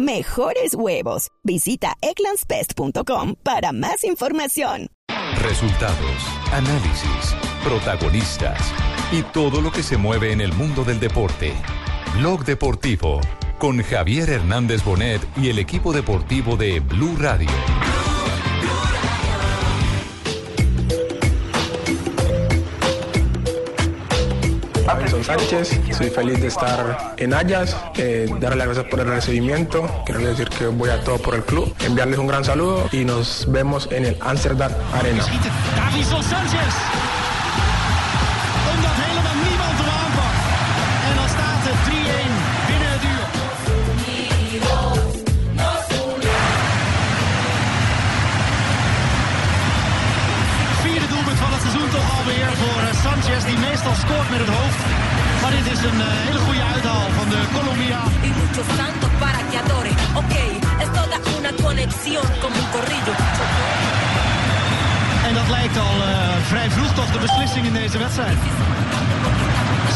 Mejores huevos. Visita egglandsbest.com para más información. Resultados, análisis, protagonistas y todo lo que se mueve en el mundo del deporte. Blog Deportivo con Javier Hernández Bonet y el equipo deportivo de Blue Radio. Sánchez, soy feliz de estar en Ayas, eh, darle las gracias por el recibimiento, quiero decir que voy a todo por el club, enviarles un gran saludo y nos vemos en el Amsterdam Arena. Davison Sanchez. Omdat helemaal niemand hem aanpakt. En dan staat het 3-1 binnen het uur. Vierde doelpunt van het seizoen toch alweer voor Sanchez, die meestal scoort met het hoofd. Maar dit is een eh, hele goede uithaal van de Colombia. y muchos santos para que adore. Ok, es toda una conexión como un corrillo. En dat lijkt al eh, vrij vroeg toch de beslissing in deze wedstrijd.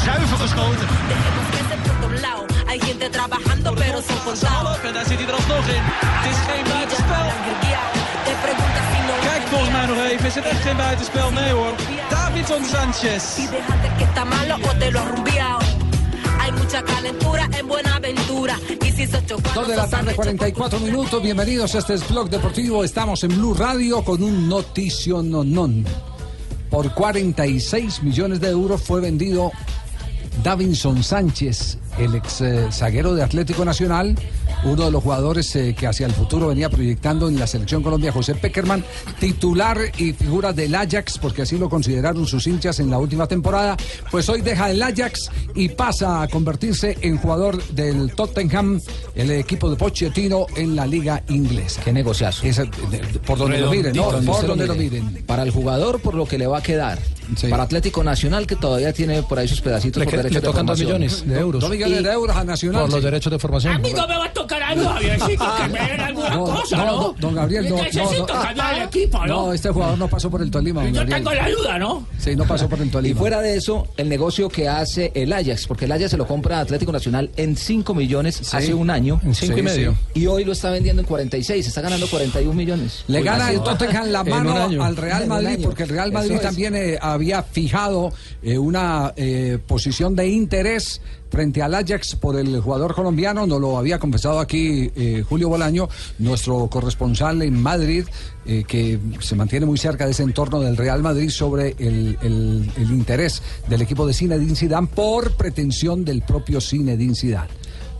Zuiver geschoten. Hay gente trabajando, pero son. En daar zit hij er alsnog in. Het is geen buitenspel. Volgens mij nog even. Is het echt geen buitenspel? Nee hoor. Davidson Sanchez. 2 de la tarde, Sánchez, 44 minutos. Bienvenidos a este es Blog Deportivo. Estamos en Blue Radio con un noticio non. Por 46 millones de euros fue vendido Davinson Sánchez, el ex eh, zaguero de Atlético Nacional, uno de los jugadores eh, que hacia el futuro venía proyectando en la selección Colombia, José Peckerman, titular y figura del Ajax, porque así lo consideraron sus hinchas en la última temporada, pues hoy deja el Ajax y pasa a convertirse en jugador del Tottenham, el equipo de Pochettino en la liga inglesa. Qué negociazo. Esa- de- de- por donde lo miren, ¿no? Por donde lo mire. miren. Para el jugador, por lo que le va a quedar. Sí. Para Atlético Nacional, que todavía tiene por ahí sus pedacitos Le, por derechos le de tocan dos formación. millones de euros Dos millones de euros a Nacional. por los sí. derechos de formación. me va a tocar algo, Javiercito, que me den alguna No, cosa, no, ¿no? no, don Gabriel, no, Necesito no, no. cambiar el equipo, ¿no? No, este jugador no pasó por el Tolima. Yo Gabriel. tengo la duda, ¿no? Sí, no pasó por el Y Tolima. fuera de eso, el negocio que hace el Ajax, porque el Ajax se lo compra a Atlético Nacional en 5 millones hace un año. En cinco Sí, y medio. Y hoy lo está vendiendo en 46, está ganando 41 millones. Le Uy, gana el va. Tottenham la mano al Real Madrid, porque el Real Madrid también eh, había fijado eh, una eh, posición de interés frente al Ajax por el jugador colombiano, nos lo había confesado aquí eh, Julio Bolaño, nuestro corresponsal en Madrid, que se mantiene muy cerca de ese entorno del Real Madrid sobre el, el- el interés del equipo de Zinedine Zidane por pretensión del propio Zinedine Zidane.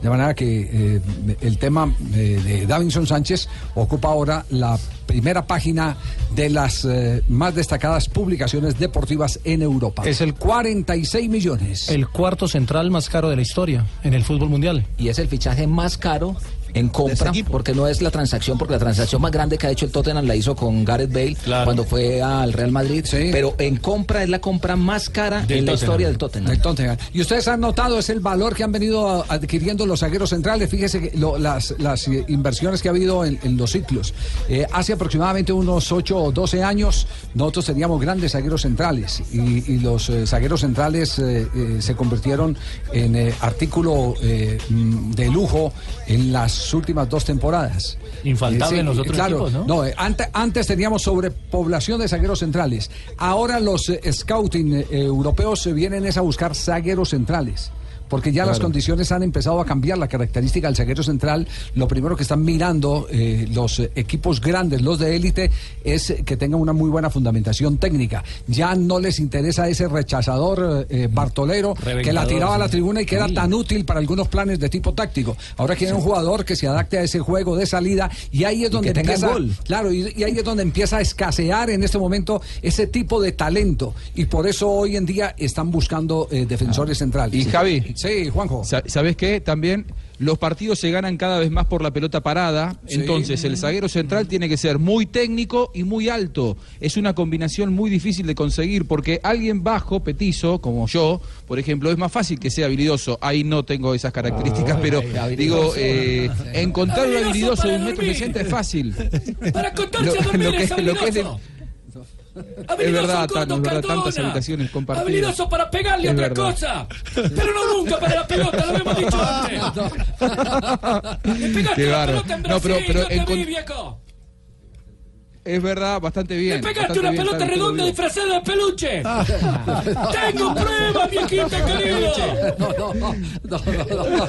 De manera que eh, el tema eh, de Davinson Sánchez ocupa ahora la primera página de las eh, más destacadas publicaciones deportivas en Europa. Es el- 46 millones. El cuarto central más caro de la historia en el fútbol mundial. Y es el fichaje más caro en compra, porque no es la transacción, porque la transacción más grande que ha hecho el Tottenham la hizo con Gareth Bale Claro. cuando fue al Real Madrid, Sí. pero en compra es la compra más cara Del en la Tottenham. historia del Tottenham. del Tottenham. Y ustedes han notado es el valor que han venido adquiriendo los zagueros centrales. Fíjese que lo- las, las eh, inversiones que ha habido en, en los ciclos. Eh, hace aproximadamente unos 8 o 12 años nosotros teníamos grandes zagueros centrales y, y los eh, zagueros centrales eh, eh, se convirtieron en eh, artículo eh, mm, de lujo en las últimas dos temporadas. Infaltable en los otros claro, equipos, ¿no? eh, ante- antes teníamos sobrepoblación de zagueros centrales. Ahora los eh, scouting eh, europeos se vienen es a buscar zagueros centrales. Porque ya las condiciones han empezado a cambiar la característica del zaguero central. Lo primero que están mirando eh, los eh, equipos grandes, los de élite, es eh, que tengan una muy buena fundamentación técnica. Ya no les interesa ese rechazador eh, bartolero que la tiraba a la tribuna y que era tan útil para algunos planes de tipo táctico. Ahora quieren un jugador que se adapte a ese juego de salida y ahí es donde que tenga empieza, gol. Claro, y, y ahí es donde empieza a escasear en este momento ese tipo de talento. Y por eso hoy en día están buscando eh, defensores centrales. Y Javi, Sí, Juanjo. sa- ¿sabes qué? También los partidos se ganan cada vez más por la pelota parada, Sí. entonces el zaguero central tiene que ser muy técnico y muy alto. Es una combinación muy difícil de conseguir porque alguien bajo, petizo, como yo, por ejemplo, es más fácil que sea habilidoso. Ahí no tengo esas características, pero digo, eh, encontrar un habilidoso de un metro sesenta es fácil. Para contarse Lo- lo que- lo que es de-. Es verdad, Tano, es verdad, tantas habitaciones compartidas. Habilidoso para pegarle Es otra verdad. cosa. Pero no nunca para la pelota, lo habíamos dicho antes. Le pegaste Qué la pelota en No, Brasil, pero- pero yo te vi, viejo. Es verdad, bastante bien. Le pegaste una bien, pelota redonda disfrazada de peluche. Tengo pruebas, viejita querido. No, no, no, no, no, no.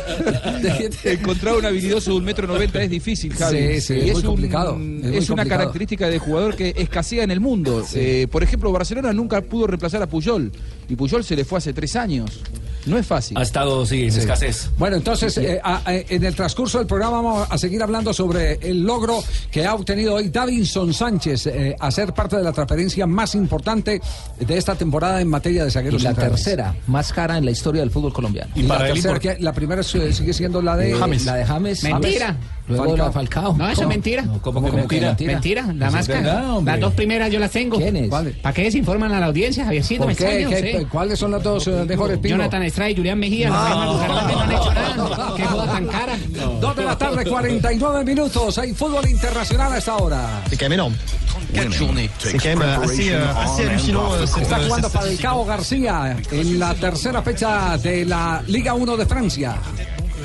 Encontrar un habilidoso de un metro noventa es difícil, Javi. Sí, sí, Y es muy un- complicado, es Es, muy una complicado. característica de jugador que escasea en el mundo. Eh, por ejemplo, Barcelona nunca pudo reemplazar a Puyol. Y Puyol se le fue hace tres años. No es fácil. Ha estado, sí, en Sí. escasez. Bueno, entonces, eh, a- a- en el transcurso del programa vamos a seguir hablando sobre el logro que ha obtenido hoy Davinson Sánchez eh, a ser parte de la transferencia más importante de esta temporada en materia de Y zagueros la centrales. tercera más cara en la historia del fútbol colombiano. Y la tercera, que la primera eh, sigue siendo la de James. La de James. Mentira. James. Luego la de Falcao. No, eso es ¿Cómo? mentira. No, ¿Cómo que mentira? Mentira, la Eso es máscara. Las dos primeras yo las tengo. ¿Quiénes? ¿Para qué desinforman a la audiencia, Javiercito? ¿Por Me qué? extraña, ¿Qué-. ¿Cuáles son las dos eh, mejores Pino? Jonathan Estrada y Julián Mejía. No han hecho nada. Qué joda tan cara. Dos de la tarde, 49 minutos. Hay fútbol internacional a esta hora. Énorme. Quatre journées. C'est quand même assez, assez hallucinant. cette, Está jugando Falcao García en la tercera fecha de la Liga 1 de Francia.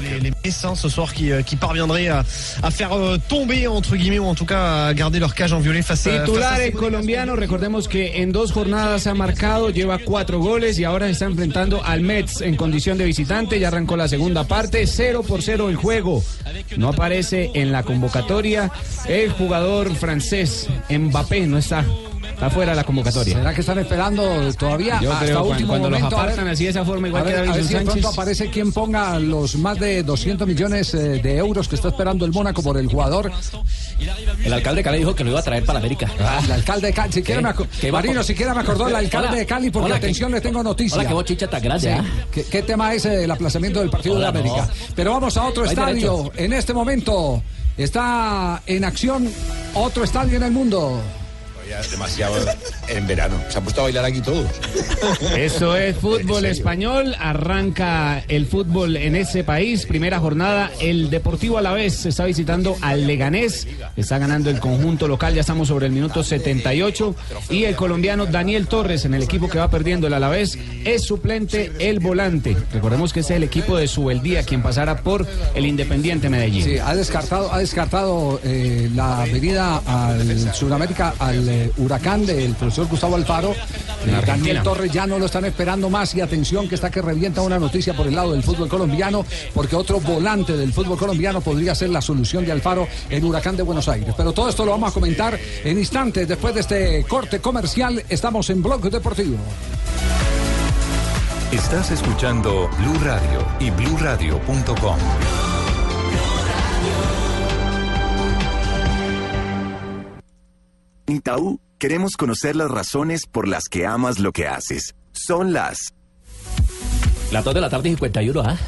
Les, les Messins ce soir qui, euh, qui parviendraient à, à faire euh, tomber entre guillemets ou en tout cas à garder leur cage en violet face à face à Titular ces el colombiano, recordemos que en dos jornadas ha marcado, lleva cuatro goles y ahora se está enfrentando al Mets en condición de visitante. Ya arrancó la segunda parte, 0 por 0 el juego. No aparece en la convocatoria el jugador francés Mbappé, no está. Está fuera de la convocatoria. ¿Será que están esperando todavía Yo hasta creo cuando- último cuando los momento? A ver- apartan así de esa forma, igual a que ver, a ver si de pronto aparece quien ponga los más de 200 millones eh, de euros que está esperando el Mónaco por el jugador. El alcalde de Cali dijo que lo iba a traer para América. Ah, el alcalde de Cali, siquiera ¿Qué? me aco- ¿Qué va Marino, siquiera me acordó el alcalde Hola. de Cali porque Hola, atención, ¿qué- le tengo noticia. Hola, qué bochicha tan grande, Sí. ¿ah? ¿Qué, qué tema es el aplazamiento del partido Hola, de América? no. Pero vamos a otro No estadio. En este momento está en acción otro estadio en el mundo. Ya demasiado en verano. Se han puesto a bailar aquí todos. Eso es ¿En fútbol español. Arranca el fútbol en ese país. Primera jornada. El Deportivo Alavés está visitando al Leganés. Está ganando el conjunto local. Ya estamos sobre el minuto 78. Y el colombiano Daniel Torres, en el equipo que va perdiendo el Alavés, es suplente el volante. Recordemos que ese es el equipo de Subeldía, quien pasara por el Independiente Medellín. Sí, ha descartado, ha descartado eh, la venida al Sudamérica al eh, huracán del profesor Gustavo Alfaro. Eh. Daniel Torres ya no lo están esperando más y atención que está que revienta una noticia por el lado del fútbol colombiano porque otro volante del fútbol colombiano podría ser la solución de Alfaro en Huracán de Buenos Aires. Pero todo esto lo vamos a comentar en instantes después de este corte comercial. Estamos en Blog Deportivo. Estás escuchando Blue Radio y bluradio.com. Itaú queremos conocer las razones por las que amas lo que haces. Son las Las 2 de la tarde y 51, ¿ah?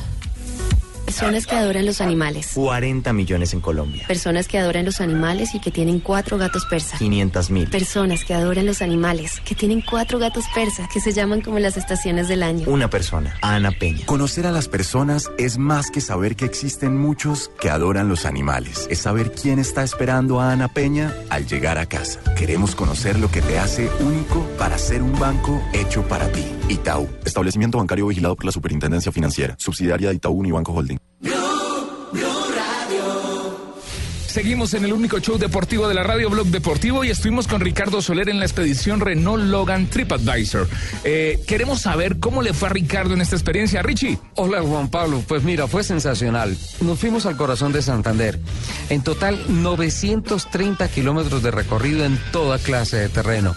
Personas que adoran los animales. 40 millones en Colombia. Personas que adoran los animales y que tienen cuatro gatos persas. 500 mil. Personas que adoran los animales, que tienen cuatro gatos persas, que se llaman como las estaciones del año. Una persona, Ana Peña. Conocer a las personas es más que saber que existen muchos que adoran los animales. Es saber quién está esperando a Ana Peña al llegar a casa. Queremos conocer lo que te hace único para ser un banco hecho para ti. Itaú, establecimiento bancario vigilado por la Superintendencia Financiera, subsidiaria de Itaú Unibanco Holding. Seguimos en el único show deportivo de la radio Blog Deportivo y estuvimos con Ricardo Soler en la expedición Renault Logan TripAdvisor. Eh, queremos saber cómo le fue a Ricardo en esta experiencia. Richie. Hola Juan Pablo, pues mira, fue sensacional. Nos fuimos al corazón de Santander. En total, 930 kilómetros de recorrido en toda clase de terreno.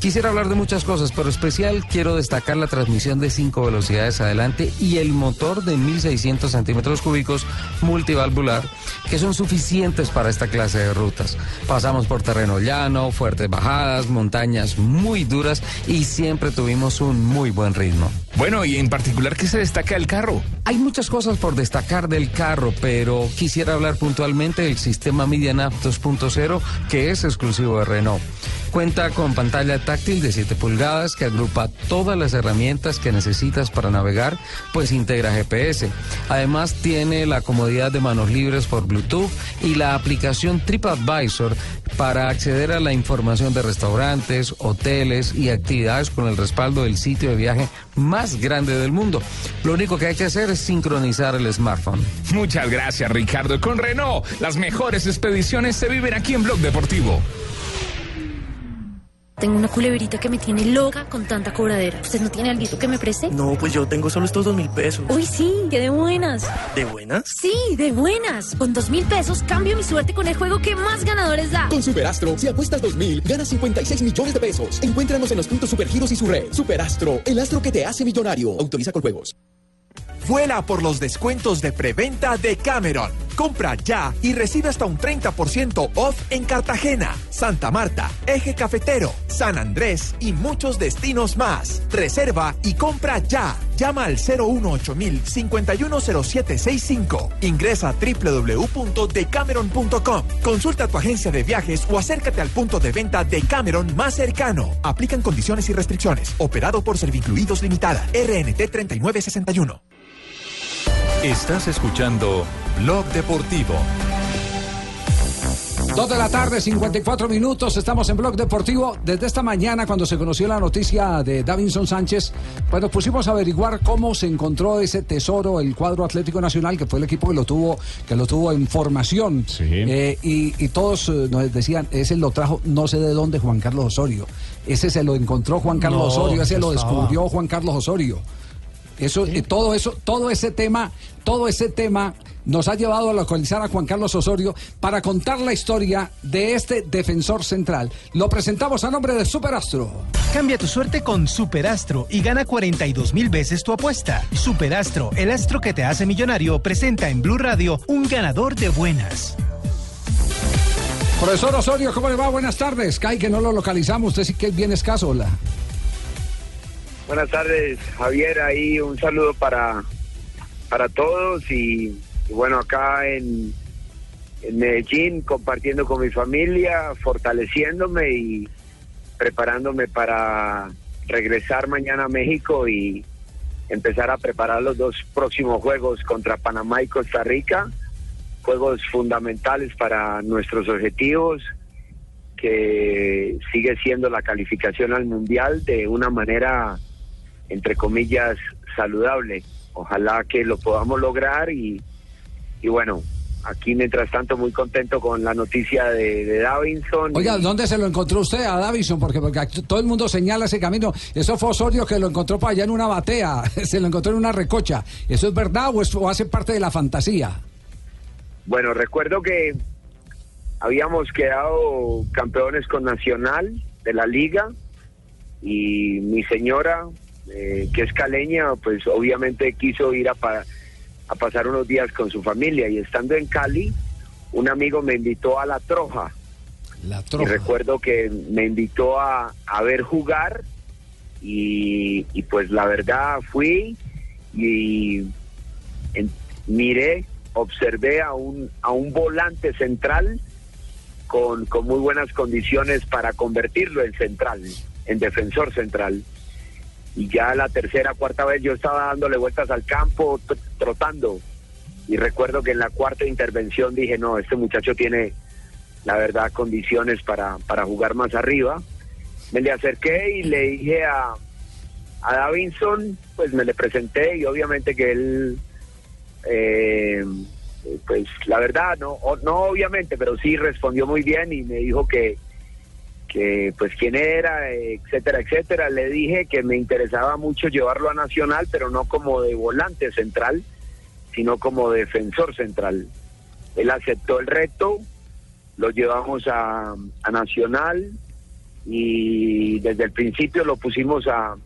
Quisiera hablar de muchas cosas, pero especial quiero destacar la transmisión de 5 velocidades adelante y el motor de 1600 centímetros cúbicos multivalvular, que son suficientes para esta clase de rutas. Pasamos por terreno llano, fuertes bajadas, montañas muy duras y siempre tuvimos un muy buen ritmo. Bueno, y en particular, ¿qué se destaca del carro? Hay muchas cosas por destacar del carro, pero quisiera hablar puntualmente del sistema MediaNav 2.0 que es exclusivo de Renault. Cuenta con pantalla táctil de 7 pulgadas que agrupa todas las herramientas que necesitas para navegar, pues integra GPS. Además tiene la comodidad de manos libres por Bluetooth y la aplicación TripAdvisor para acceder a la información de restaurantes, hoteles y actividades con el respaldo del sitio de viaje más grande del mundo. Lo único que hay que hacer es sincronizar el smartphone. Muchas gracias, Ricardo. Con Renault, las mejores expediciones se viven aquí en Blog Deportivo. Tengo una culebrita que me tiene loca con tanta cobradera. ¿Usted no tiene algo que me preste? No, pues yo tengo solo estos dos mil pesos. Uy, sí, que de buenas. ¿De buenas? Sí, de buenas. Con dos mil pesos cambio mi suerte con el juego que más ganadores da. Con Superastro, si apuestas 2000, ganas 56 millones de pesos. Encuéntranos en los puntos Supergiros y su red. Superastro, el astro que te hace millonario. Autoriza con juegos. Vuela por los descuentos de preventa de Cameron. Compra ya y recibe hasta un 30% off en Cartagena, Santa Marta, Eje Cafetero, San Andrés y muchos destinos más. Reserva y compra ya. Llama al 018000 510765. Ingresa a www.decameron.com. Consulta tu agencia de viajes o acércate al punto de venta de Cameron más cercano. Aplican condiciones y restricciones. Operado por Servincluidos Limitada. RNT 3961. Estás escuchando Blog Deportivo. Dos de la tarde, 54 minutos. Estamos en Blog Deportivo. Desde esta mañana, cuando se conoció la noticia de Davinson Sánchez, pues nos pusimos a averiguar cómo se encontró ese tesoro, el cuadro Atlético Nacional, que fue el equipo que lo tuvo, que lo tuvo en formación. Eh, y, y todos eh, nos decían, ese lo trajo no sé de dónde Juan Carlos Osorio. Ese se lo encontró Juan Carlos No, Osorio, ese lo estaba. descubrió Juan Carlos Osorio. Eso, eh, todo eso, todo ese tema, todo ese tema nos ha llevado a localizar a Juan Carlos Osorio para contar la historia de este defensor central. Lo presentamos a nombre de Superastro. Cambia tu suerte con Superastro y gana 42 mil veces tu apuesta. Superastro, el astro que te hace millonario, presenta en Blue Radio un ganador de buenas. Profesor Osorio, ¿cómo le va? Buenas tardes. Cae que no lo localizamos. Usted sí que es bien escaso. Hola. Buenas tardes, Javier. Ahí un saludo para, para todos y, bueno, acá en, en Medellín compartiendo con mi familia, fortaleciéndome y preparándome para regresar mañana a México y empezar a preparar los dos próximos juegos contra Panamá y Costa Rica, juegos fundamentales para nuestros objetivos, que sigue siendo la calificación al Mundial de una manera, entre comillas, saludable. Ojalá que lo podamos lograr y, y bueno, aquí mientras tanto muy contento con la noticia de, de Davinson. Oiga, ¿dónde se lo encontró usted a Davison? Porque, porque todo el mundo señala ese camino. Eso fue Osorio que lo encontró para allá en una batea. Se lo encontró en una recocha. ¿Eso es verdad o, es- o hace parte de la fantasía? Bueno, recuerdo que habíamos quedado campeones con Nacional de la liga y mi señora, eh, que es caleña, pues obviamente quiso ir a, pa- a pasar unos días con su familia y estando en Cali, un amigo me invitó a La Troja. La Y recuerdo que me invitó a, a ver jugar y, y pues la verdad fui y en- miré, observé a un, a un volante central con, con muy buenas condiciones para convertirlo en central, en defensor central. Y ya la tercera, cuarta vez yo estaba dándole vueltas al campo, tr- trotando. Y recuerdo que en la cuarta intervención dije, no, este muchacho tiene, la verdad, condiciones para, para jugar más arriba. Me le acerqué y le dije a, a Davinson, pues me le presenté y obviamente que él, eh, pues la verdad, no, no obviamente, pero sí respondió muy bien y me dijo que, que pues quién era, etcétera, etcétera. Le dije que me interesaba mucho llevarlo a Nacional, pero no como de volante central, sino como defensor central. Él aceptó el reto, lo llevamos a, a Nacional y desde el principio lo pusimos a,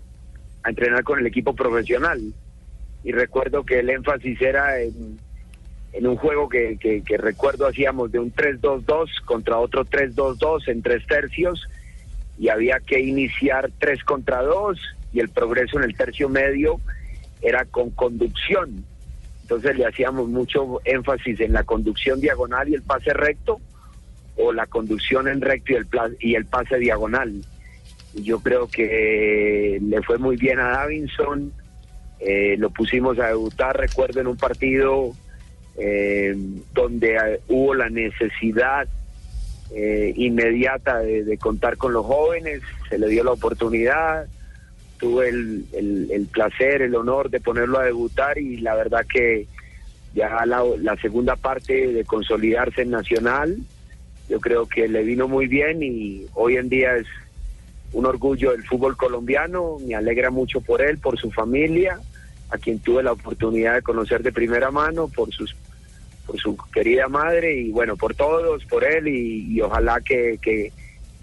a entrenar con el equipo profesional. Y recuerdo que el énfasis era en, en un juego que, que- recuerdo hacíamos de un 3-2-2 contra otro 3-2-2 en tres tercios y había que iniciar 3 contra 2 y el progreso en el tercio medio era con conducción Entonces le hacíamos mucho énfasis en la conducción diagonal y el pase recto, o la conducción en recto y el, y el pase diagonal. Y yo creo que le fue muy bien a Davinson, eh, lo pusimos a debutar, recuerdo, en un partido eh, donde eh, hubo la necesidad eh, inmediata de, contar con los jóvenes, se le dio la oportunidad, tuve el, el- el placer, el honor de ponerlo a debutar y la verdad que ya la, la segunda parte de consolidarse en Nacional, yo creo que le vino muy bien y hoy en día es un orgullo del fútbol colombiano, me alegra mucho por él, por su familia, a quien tuve la oportunidad de conocer de primera mano, por sus por su querida madre y bueno, por todos, por él y, ojalá que, que,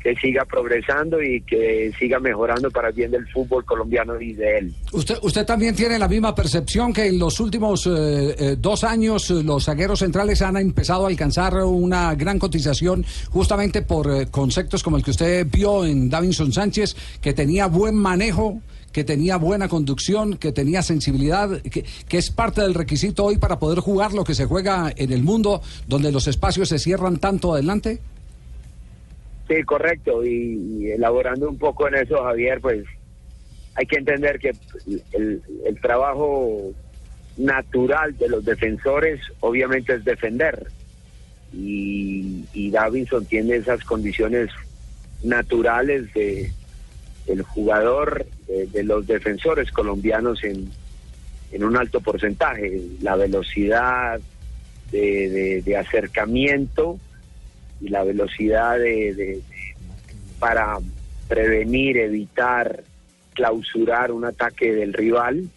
que siga progresando y que siga mejorando para el bien del fútbol colombiano y de él. ¿Usted, usted también tiene la misma percepción que en los últimos eh, eh, dos años eh, los zagueros centrales han empezado a alcanzar una gran cotización justamente por eh, conceptos como el que usted vio en Davinson Sánchez, que tenía buen manejo, que tenía buena conducción, que tenía sensibilidad, que, que es parte del requisito hoy para poder jugar lo que se juega en el mundo donde los espacios se cierran tanto adelante? Sí, correcto. Y, elaborando un poco en eso, Javier, pues hay que entender que el, el trabajo natural de los defensores obviamente es defender. Y, y Davinson tiene esas condiciones naturales de del jugador, de, los defensores colombianos en, en un alto porcentaje. La velocidad de, acercamiento y la velocidad de, para prevenir, evitar, clausurar un ataque del rival.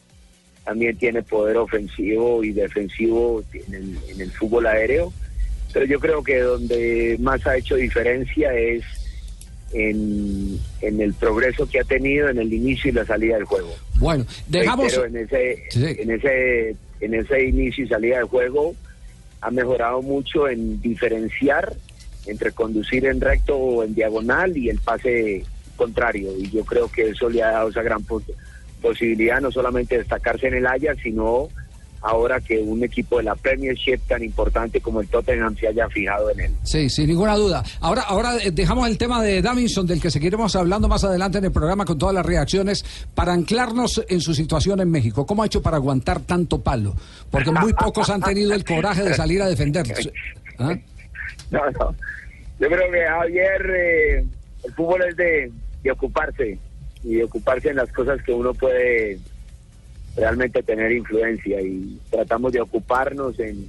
También tiene poder ofensivo y defensivo en el, en el fútbol aéreo. Pero yo creo que donde más ha hecho diferencia es en, en el progreso que ha tenido en el inicio y la salida del juego. Bueno, dejamos... En ese, en ese, en ese inicio y salida del juego ha mejorado mucho en diferenciar entre conducir en recto o en diagonal y el pase contrario. Y yo creo que eso le ha dado esa gran pos- posibilidad, no solamente de destacarse en el Ajax, sino ahora que un equipo de la Premiership tan importante como el Tottenham se haya fijado en él. Sí, sin ninguna duda. Ahora, ahora eh, dejamos el tema de Davinson, del que seguiremos hablando más adelante en el programa con todas las reacciones, para anclarnos en su situación en México. ¿Cómo ha hecho para aguantar tanto palo? Porque muy pocos han tenido el coraje de salir a defender. ¿Ah? No, no. Yo creo que Javier, eh, el fútbol es de, de ocuparse y de ocuparse en las cosas que uno puede realmente tener influencia y tratamos de ocuparnos en,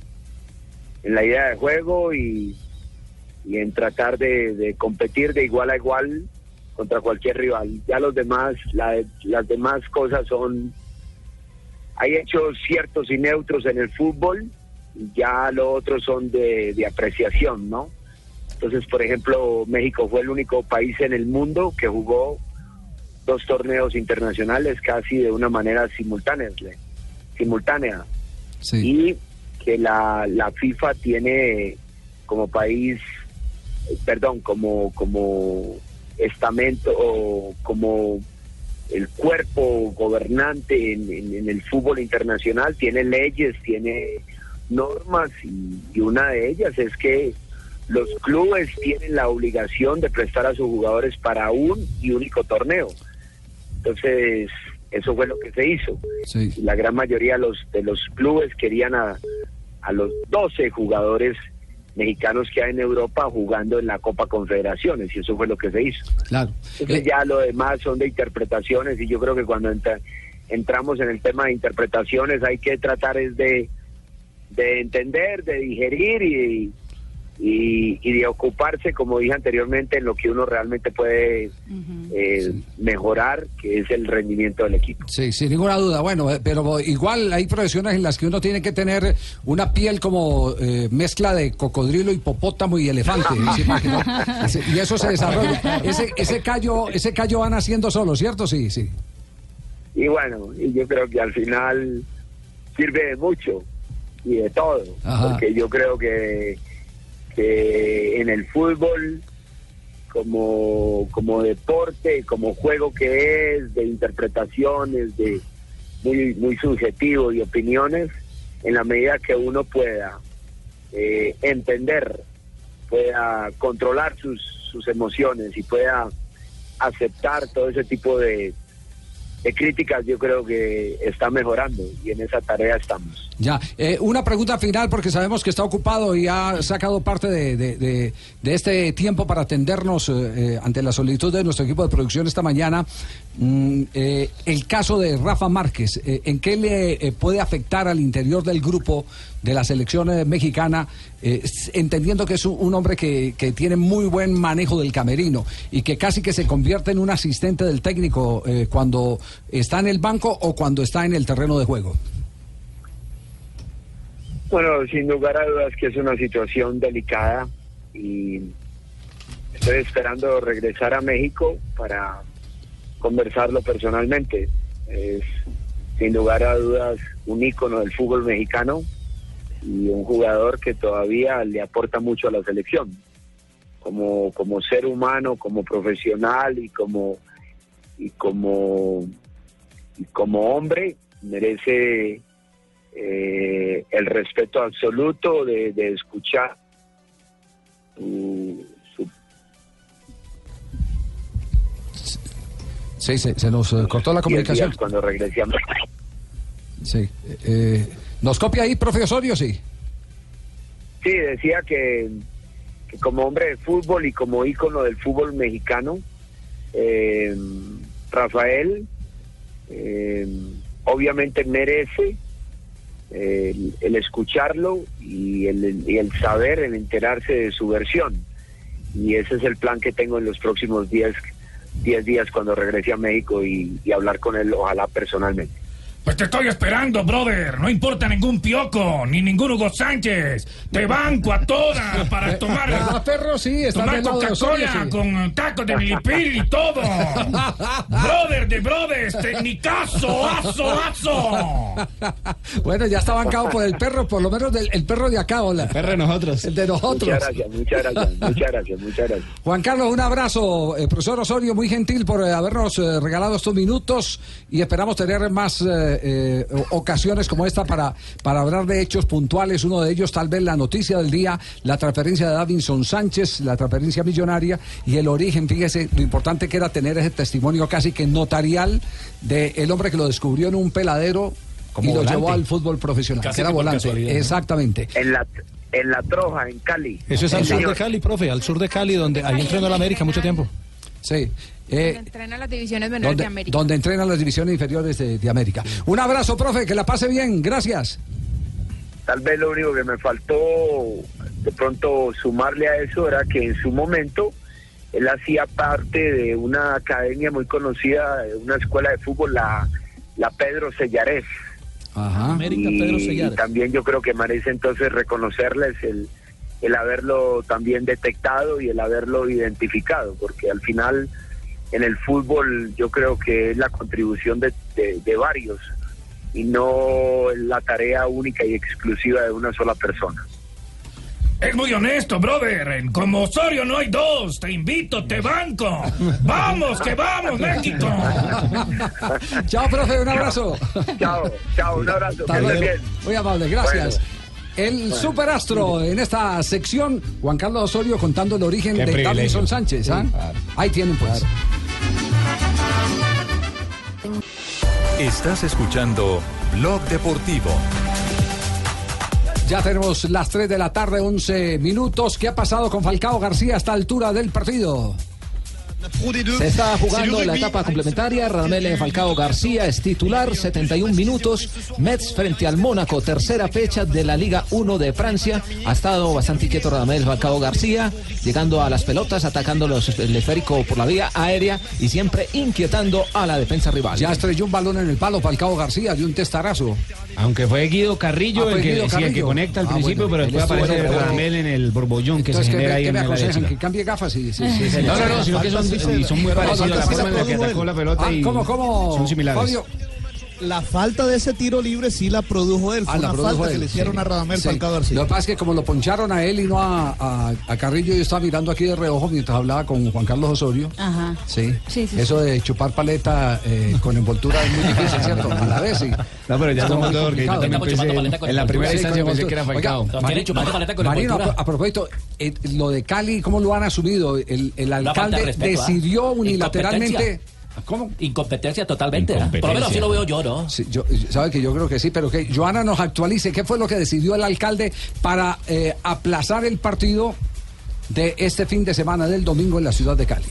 en la idea de juego y, en tratar de, competir de igual a igual contra cualquier rival. Ya los demás, la- las demás cosas son, hay hechos ciertos y neutros en el fútbol, ya lo otro son de, de apreciación, ¿no? Entonces, por ejemplo, México fue el único país en el mundo que jugó dos torneos internacionales casi de una manera simultánea. simultánea. Y que la, la FIFA tiene como país, eh, perdón, como, como estamento o como el cuerpo gobernante en, en- en el fútbol internacional, tiene leyes, tiene normas y, y una de ellas es que los clubes tienen la obligación de prestar a sus jugadores para un y único torneo. Entonces, eso fue lo que se hizo. Y La gran mayoría de los, de los clubes querían a, a los 12 jugadores mexicanos que hay en Europa jugando en la Copa Confederaciones y eso fue lo que se hizo. Claro. Entonces ya lo demás son de interpretaciones y yo creo que cuando entra- entramos en el tema de interpretaciones hay que tratar es de, de entender, de digerir y, y, y de ocuparse, como dije anteriormente, en lo que uno realmente puede eh, mejorar, que es el rendimiento del equipo. Sí, sin ninguna duda. Bueno, eh, pero igual hay profesiones en las que uno tiene que tener una piel como eh, mezcla de cocodrilo, hipopótamo y elefante. y eso se desarrolla. Ese, ese callo, ese callo va naciendo solo, ¿cierto? Sí, sí. Y bueno, y yo creo que al final sirve de mucho y de todo, Ajá. porque yo creo que, que en el fútbol, como, como deporte, como juego que es, de interpretaciones, de muy, muy subjetivo y opiniones, en la medida que uno pueda eh, entender, pueda controlar sus, sus emociones y pueda aceptar todo ese tipo de, de críticas, yo creo que está mejorando y en esa tarea estamos. Ya, eh, una pregunta final porque sabemos que está ocupado y ha sacado parte de, de- este tiempo para atendernos eh, eh, ante la solicitud de nuestro equipo de producción esta mañana. Mm, eh, el caso de Rafa Márquez, ¿en qué le puede afectar al interior del grupo de la selección mexicana, entendiendo que es un, hombre que, que tiene muy buen manejo del camerino y que casi que se convierte en un asistente del técnico cuando está en el banco o cuando está en el terreno de juego? Bueno, sin lugar a dudas que es una situación delicada y estoy esperando regresar a México para conversarlo personalmente. Es sin lugar a dudas un ícono del fútbol mexicano y un jugador que todavía le aporta mucho a la selección. Como, como ser humano, como profesional y como y como y como hombre merece eh, el respeto absoluto de, de escuchar su- su Sí, se, se nos eh, cortó la comunicación. cuando México. Sí. eh, ¿Nos copia ahí, profe Osorio? Sí. Sí, decía que, que como hombre de fútbol y como ícono del fútbol mexicano, eh, Rafael eh, obviamente merece el, el escucharlo y el, saber, el enterarse de su versión. Y ese es el plan que tengo en los próximos 10 10 días cuando regrese a México y hablar con él, ojalá personalmente. Pues te estoy esperando, brother. No importa ningún pioco, ni ningún Hugo Sánchez. Te banco a todas para tomar. Ah, perro, sí, está tomar Coca-Cola sí. con tacos de milipil y todo. brother de brothers, tecnicazo, aso, aso. Bueno, ya está bancado por el perro, por lo menos del, el perro de acá, hola. El perro de nosotros. El de nosotros. Muchas gracias, muchas gracias, muchas gracias, muchas gracias. Juan Carlos, un abrazo. Eh, profesor Osorio, muy gentil por eh, habernos eh, regalado estos minutos y esperamos tener más eh, eh, ocasiones como esta para, para hablar de hechos puntuales. Uno de ellos, tal vez la noticia del día, la transferencia de Davinson Sánchez, la transferencia millonaria y el origen. Fíjese lo importante que era tener ese testimonio casi que notarial del hombre que lo descubrió en un peladero Como y lo llevó al fútbol profesional. Casi que era volante. Exactamente. En la, en la Troja, en Cali. Eso es al sur de. Cali, profe, al sur de Cali, donde ahí entrenó la América mucho tiempo. Sí. Donde entrena las divisiones menores donde, de América. donde entrenan las divisiones inferiores de, de América. Un abrazo, profe, que la pase bien. Gracias. Tal vez lo único que me faltó de pronto sumarle a eso era que en su momento él hacía parte de una academia muy conocida, de una escuela de fútbol, la, la Pedro Sellarés. Ajá. y, y también yo creo que merece entonces reconocerles el, el haberlo también detectado y el haberlo identificado, porque al final en el fútbol yo creo que es la contribución de, de- de varios y no la tarea única y exclusiva de una sola persona. Es muy honesto, brother. Como Osorio no hay dos. Te invito, te banco. Vamos, que vamos, México. Chao, profe, un abrazo. Chao, chao, un abrazo. Que bien. Muy amable, gracias. El Bueno. superastro en esta sección, Juan Carlos Osorio contando el origen Qué de privilegio. Davinson Sánchez. ¿ah? Ahí tienen pues. Estás escuchando Blog Deportivo. Ya tenemos las 3 de la tarde, 11 minutos. ¿Qué ha pasado con Falcao García a esta altura del partido? Se está jugando la etapa complementaria. Radamel Falcao García es titular, 71 minutos. Mets frente al Mónaco, tercera fecha de la Liga 1 de Francia. Ha estado bastante inquieto Radamel Falcao García, llegando a las pelotas, atacando los, el esférico por la vía aérea y siempre inquietando a la defensa rival. Ya estrelló un balón en el palo Falcao García de un testarazo. Aunque fue Guido Carrillo Ah, el que, Guido sí, el que Carrillo. conecta al Ah, principio, bueno, pero después aparece el- Radamel en el borbollón que Entonces, se ¿qué, genera me- ahí en me aconsejan? chica. Que cambie gafas y... sí, Sí, no, no, no, sino que son, son muy parecidos. no, La forma en la que atacó la pelota Ah, y son similares. La falta de ese tiro libre sí la produjo él. Fue Ah, la una produjo falta él, que le hicieron sí. a Radamel Sí. Falcao García. Lo que pasa es que como lo poncharon a él y no a, a- a Carrillo, yo estaba mirando aquí de reojo mientras hablaba con Juan Carlos Osorio. Ajá. Sí. Sí, sí, Eso de chupar paleta eh, con envoltura es muy difícil, ¿cierto? A la vez, sí. No, pero ya Es estamos muy todos, que yo también pensé- en la primera instancia con pensé que era. Falcao. Oiga, No, Mari- quiere chupar paleta con Marino, a, envoltura. pro- a propósito, eh, lo de Cali, ¿cómo lo han asumido? El, el de alcalde respeto, ¿ah? decidió unilateralmente... ¿Cómo? Incompetencia totalmente. Por lo menos así lo veo yo, ¿no? Sí, yo, sabe que yo creo que sí, pero que Joana nos actualice qué fue lo que decidió el alcalde para eh, aplazar el partido de este fin de semana del domingo en la ciudad de Cali.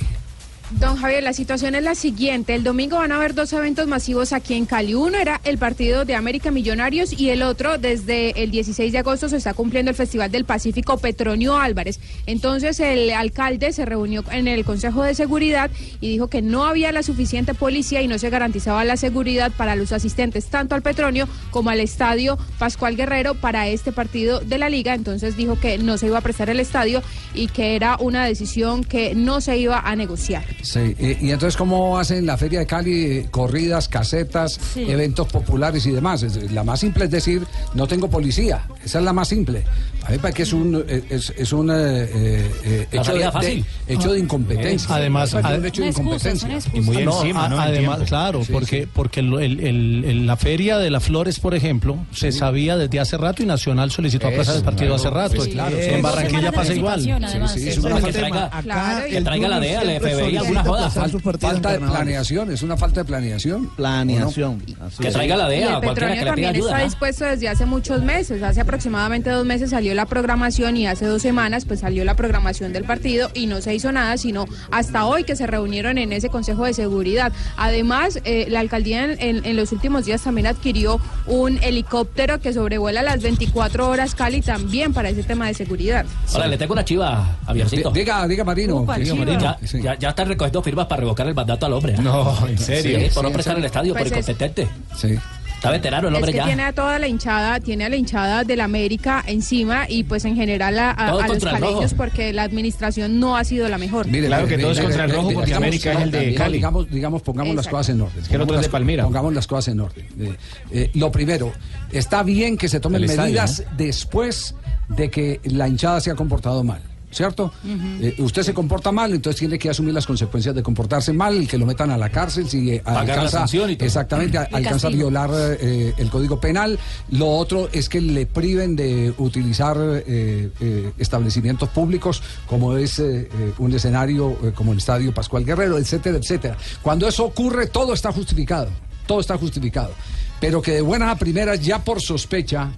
Don Javier, la situación es la siguiente. El domingo van a haber dos eventos masivos aquí en Cali. Uno era el partido de América Millonarios y el otro, desde el 16 de agosto, se está cumpliendo el Festival del Pacífico Petronio Álvarez. Entonces, el alcalde se reunió en el Consejo de Seguridad y dijo que no había la suficiente policía y no se garantizaba la seguridad para los asistentes, tanto al Petronio como al estadio Pascual Guerrero para este partido de la liga. Entonces, dijo que no se iba a prestar el estadio y que era una decisión que no se iba a negociar. Sí, eh, y entonces, ¿cómo hacen la Feria de Cali? Eh, Corridas, casetas, Sí. eventos populares y demás. Es- La más simple es decir, no tengo policía. Esa es la más simple. A parece que es un, eh, es, es un eh, eh, eh, La hecho, de, fácil. de- hecho de incompetencia. Además, ad- un hecho de Una excusa, incompetencia. son excusas. No, a- además, claro, porque, porque el- el- el- el- la feria de las flores, por ejemplo, se sabía desde hace rato y Nacional solicitó aplazar el Eso, partido claro, hace rato. sí, claro, en sí. Barranquilla pasa igual. Sí, sí, Es es una y- que traiga la DEA, la FBI, alguna joda. Falta de planeación, es una falta de planeación. Planeación. Que traiga la Y DEA, el cualquiera que le pida ayuda. está dispuesto desde hace muchos meses. Hace aproximadamente dos meses salió la programación y hace dos semanas pues salió la programación del partido y no se hizo nada, sino hasta hoy que se reunieron en ese Consejo de Seguridad. Además, eh, la alcaldía en, en- en los últimos días también adquirió un helicóptero que sobrevuela las 24 horas Cali también para ese tema de seguridad. Ahora, le tengo una chiva, Javiercito. Diga, diga Marino. Upa, que- chiva. Ya, ya, ya están recogiendo firmas para revocar el mandato al hombre. ¿eh? No, en serio. Sí, por no Sí, prestar sí. el estadio, Pues por es- incompetente. Sí. Está veterano el Es hombre que ya. tiene a toda la hinchada, tiene a la hinchada del América encima y pues en general a, a- a los caleños porque la administración no ha sido la mejor. Mire, Claro mire, que todo es mire, contra el rojo mire, porque digamos, América es el de Cali. Digamos, digamos pongamos las Exacto. cosas en orden. que el otro es de Pongamos- Palmira. Pongamos las cosas en orden. Eh, eh, lo primero, está bien que se tomen El estadio, medidas después de que la hinchada se ha comportado mal. ¿Cierto? Eh, usted se comporta mal, entonces tiene que asumir las consecuencias de comportarse mal, que lo metan a la cárcel, si eh, Pagar la alcanza, sanción y todo. exactamente, alcanza a violar eh, el código penal. Lo otro es que le priven de utilizar eh, eh, establecimientos públicos como es un escenario eh, como el Estadio Pascual Guerrero, etcétera, etcétera. Cuando eso ocurre, todo está justificado, todo está justificado. Pero que de buenas a primeras, ya por sospecha,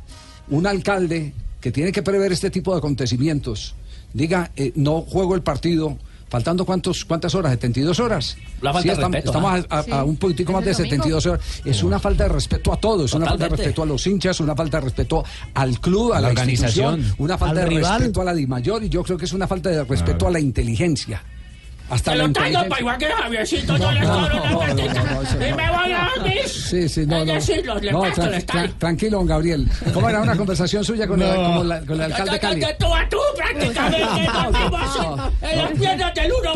un alcalde que tiene que prever este tipo de acontecimientos, diga, eh, no juego el partido. ¿Faltando cuántos, cuántas horas? ¿72 horas? La falta de estamos, respeto, estamos a, a- Sí. a un poquitico más de Desde el domingo. 72 horas. Es una falta de respeto a todos, es una falta de respeto a los hinchas, una falta de respeto al club, a A la, la organización, institución, una falta al de rival. respeto a la DIMAYOR y yo creo que es una falta de respeto a la inteligencia. Hasta lo traigo para igual que Javiercito, yo le cobro una eso Y me voy a dormir. Sí, sí, no, no. No, tranquilo, don Gabriel. ¿Cómo era una conversación suya con, el, como la- con el alcalde de Cali? Tú a tú, prácticamente. En las piernas del uno,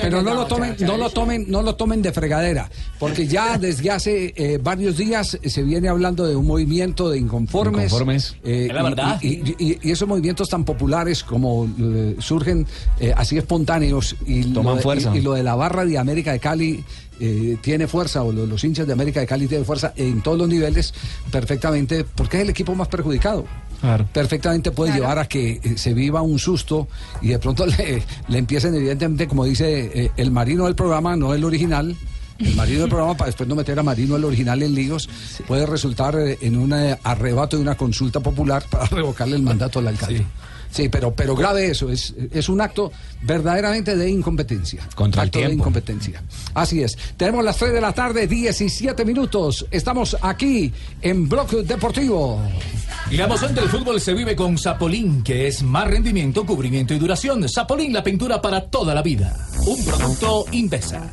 pero, ¿no? Lo tomen, no lo tomen, no lo tomen de fregadera, porque ya desde hace eh, varios días se viene hablando de un movimiento de inconformes. Inconformes. eh, Es la y- verdad. Y, y- y- y esos movimientos tan populares como eh, surgen eh, así espontáneos y lo, Toman de, fuerza. y- y lo de la barra de América de Cali eh, tiene fuerza, o lo- los hinchas de América de Cali tienen fuerza en todos los niveles perfectamente, porque es el equipo más perjudicado Claro. perfectamente puede Claro. llevar a que eh, se viva un susto y de pronto le, le empiecen evidentemente como dice eh, el marino del programa no el original el marino del programa para después no meter a marino el original en líos puede resultar eh, en un arrebato de una consulta popular para revocarle el mandato al alcalde sí, pero pero grave eso es es un acto verdaderamente de incompetencia Contra el acto de tiempo. incompetencia así es tenemos las 3 de la tarde 17 minutos estamos aquí en Bloque Deportivo Y la emoción del fútbol se vive con Zapolín, que es más rendimiento, cubrimiento y duración. Zapolín, la pintura para toda la vida. Un producto Invesa.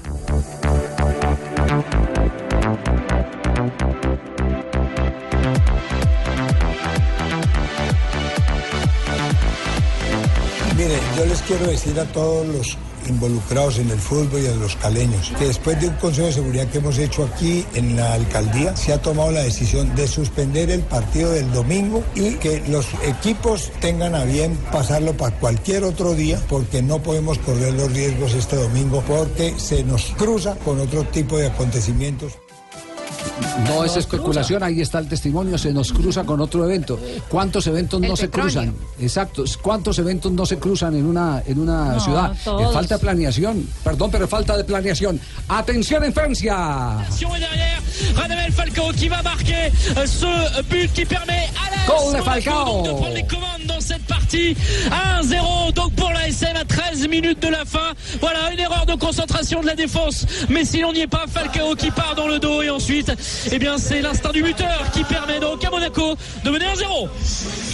Mire, yo les quiero decir a todos los involucrados en el fútbol y en los caleños. Que después de un consejo de seguridad que hemos hecho aquí en la alcaldía, se ha tomado la decisión de suspender el partido del domingo y que los equipos tengan a bien pasarlo para cualquier otro día, porque no podemos correr los riesgos este domingo, porque se nos cruza con otro tipo de acontecimientos. No es especulación, ahí está el testimonio, se nos cruza con otro evento. ¿Cuántos eventos El no se cruzan? Exacto, ¿cuántos eventos no se cruzan en una, en una No, ciudad? Eh, falta de planeación, perdón, pero falta de planeación. Atención en Francia. Et derrière, Radamel Falcao qui va marquer ce but qui permet à la Gol de Falcao. donc de prendre les commandes dans cette partie. 1-0 donc pour la SM à 13 minutes de la fin. Voilà une erreur de concentration de la défense. Mais si l'on n'y est pas, Falcao qui part dans le dos et ensuite, eh bien c'est l'instinct du buteur qui permet donc à Monaco de mener 1-0.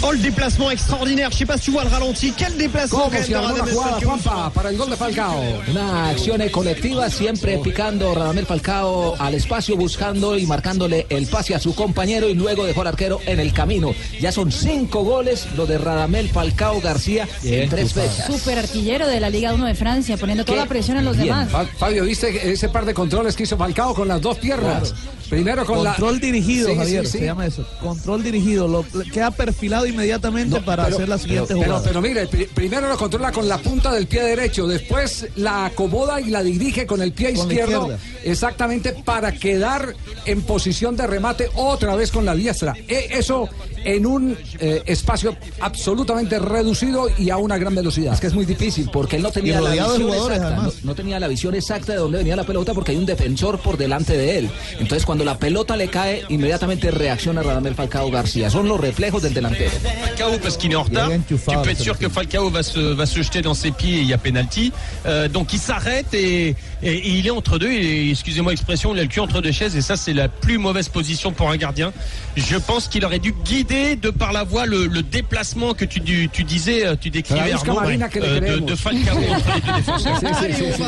Oh, le déplacement extraordinaire. Je sais pas si tu vois le ralenti. Quel déplacement ¿Cómo quand même se de armó la Radamel jugada, Falcao. Juanpa, para el gol de Falcao? Una acción colectiva, siempre picando Radamel Falcao al espacio, buscando y marcándole el pase a su compañero y luego dejó al arquero en el camino. Ya son cinco goles lo de Radamel Falcao García en tres fechas. Super artillero de la Liga 1 de Francia, poniendo toda la presión a los Bien. demás. Fa- Fabio, ¿viste ese par de controles que hizo Falcao con las dos piernas? Primero con la... Control dirigido, Sí, sí, Javier, sí. se llama eso. Control dirigido. Lo, queda perfilado inmediatamente para Pero- hacer la siguiente pero, jugada. Pero, mire, pri- primero lo controla con la punta del pie derecho, después la acomoda y la dirige con el pie Con la izquierdo, exactamente para quedar en posición de remate otra vez con la diestra. E- eso en un eh, espacio absolutamente reducido y a una gran velocidad. Es que es muy difícil porque él no tenía la visión exacta, no, no tenía la visión exacta de dónde venía la pelota porque hay un defensor por delante de él. Entonces cuando la pelota le cae, inmediatamente reacciona Radamel Falcao García. Son los reflejos del delantero. Falcao parce qu'il est en retard. Tu peux être sûr que Falcao va se, va se jeter dans ses pieds et il y a pénalty. Euh, donc il s'arrête et, et- et il est entre deux. Et excusez-moi l'expression, il a le cul entre deux chaises et ça c'est la plus mauvaise position pour un gardien. Je pense qu'il aurait dû guider de par la voie le, le déplacement que tu, tu, tu disais, euh, tu décrivais Arnaud, euh, de, Falcao entre les deux défenseurs. Sí, sí, sí,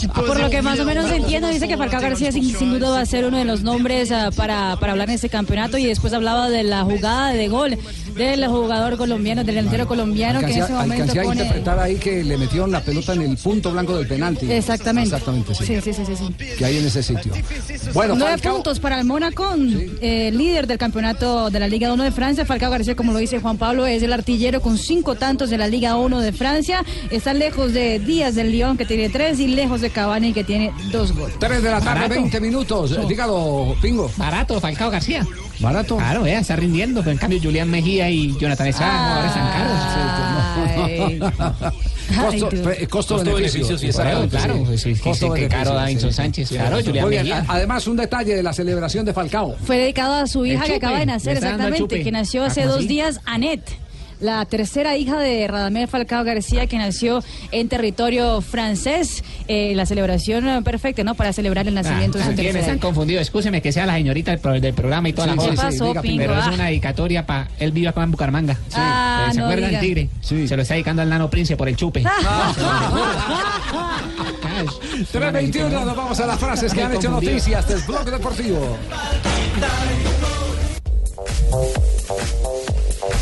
sí, Por lo que más o menos entiendo, dice que Falcao García sin, sin duda va a ser uno de los nombres ah, para, para hablar en este campeonato y después hablaba de la jugada de gol del jugador colombiano, del delantero colombiano que en Alcancé, ese momento alcancé a pone... interpretar ahí que le metieron la pelota en el punto blanco del penalti. Exactamente. Exactamente, sí. Sí, sí, sí, sí, sí. Que hay en ese sitio. Bueno, Nueve Falcao, puntos para el Mónaco, eh, líder del campeonato de la Liga 1 de Francia. Falcao García, como lo dice Juan Pablo, es el artillero con cinco tantos de la Liga 1 de Francia. Está lejos de Díaz del León, que tiene tres, y lejos de Cavani, que tiene dos goles. 3 de la tarde, Barato. 20 minutos. Dígalo, Pingo. Barato, Falcao García. Barato. Claro, vea, está rindiendo. Pero en cambio, Julián Mejía y Jonathan Estrada, jugadores tan caros. Costo, pre- tú. costo, Costo beneficio. sí, exacto, claro. Sí, Costo que caro Davinson Sánchez, claro, Julián Mejía. a- Además, un detalle de la celebración de Falcao. Fue dedicado a su hija que acaba de nacer, exactamente, que nació Ah, hace ¿cómo dos días, Anet. La tercera hija de Radamel Falcao García, que nació en territorio francés. Eh, la celebración eh, perfecta, ¿no? Para celebrar el nacimiento de su me tercera están hija. confundidos. Escúcheme que sea la señorita del, pro- del programa y toda Sí, la sí, cosa. sí, ¿Qué pasó, diga, Pingo? Pero es Ah. una dedicatoria para. Él vive acá en Bucaramanga. Sí. Ah, ¿Se no acuerdan, diga. Tigre? Se lo está dedicando al nano Prince por el chupe. 3.21, nos vamos a las frases que han hecho noticias del Blog Deportivo.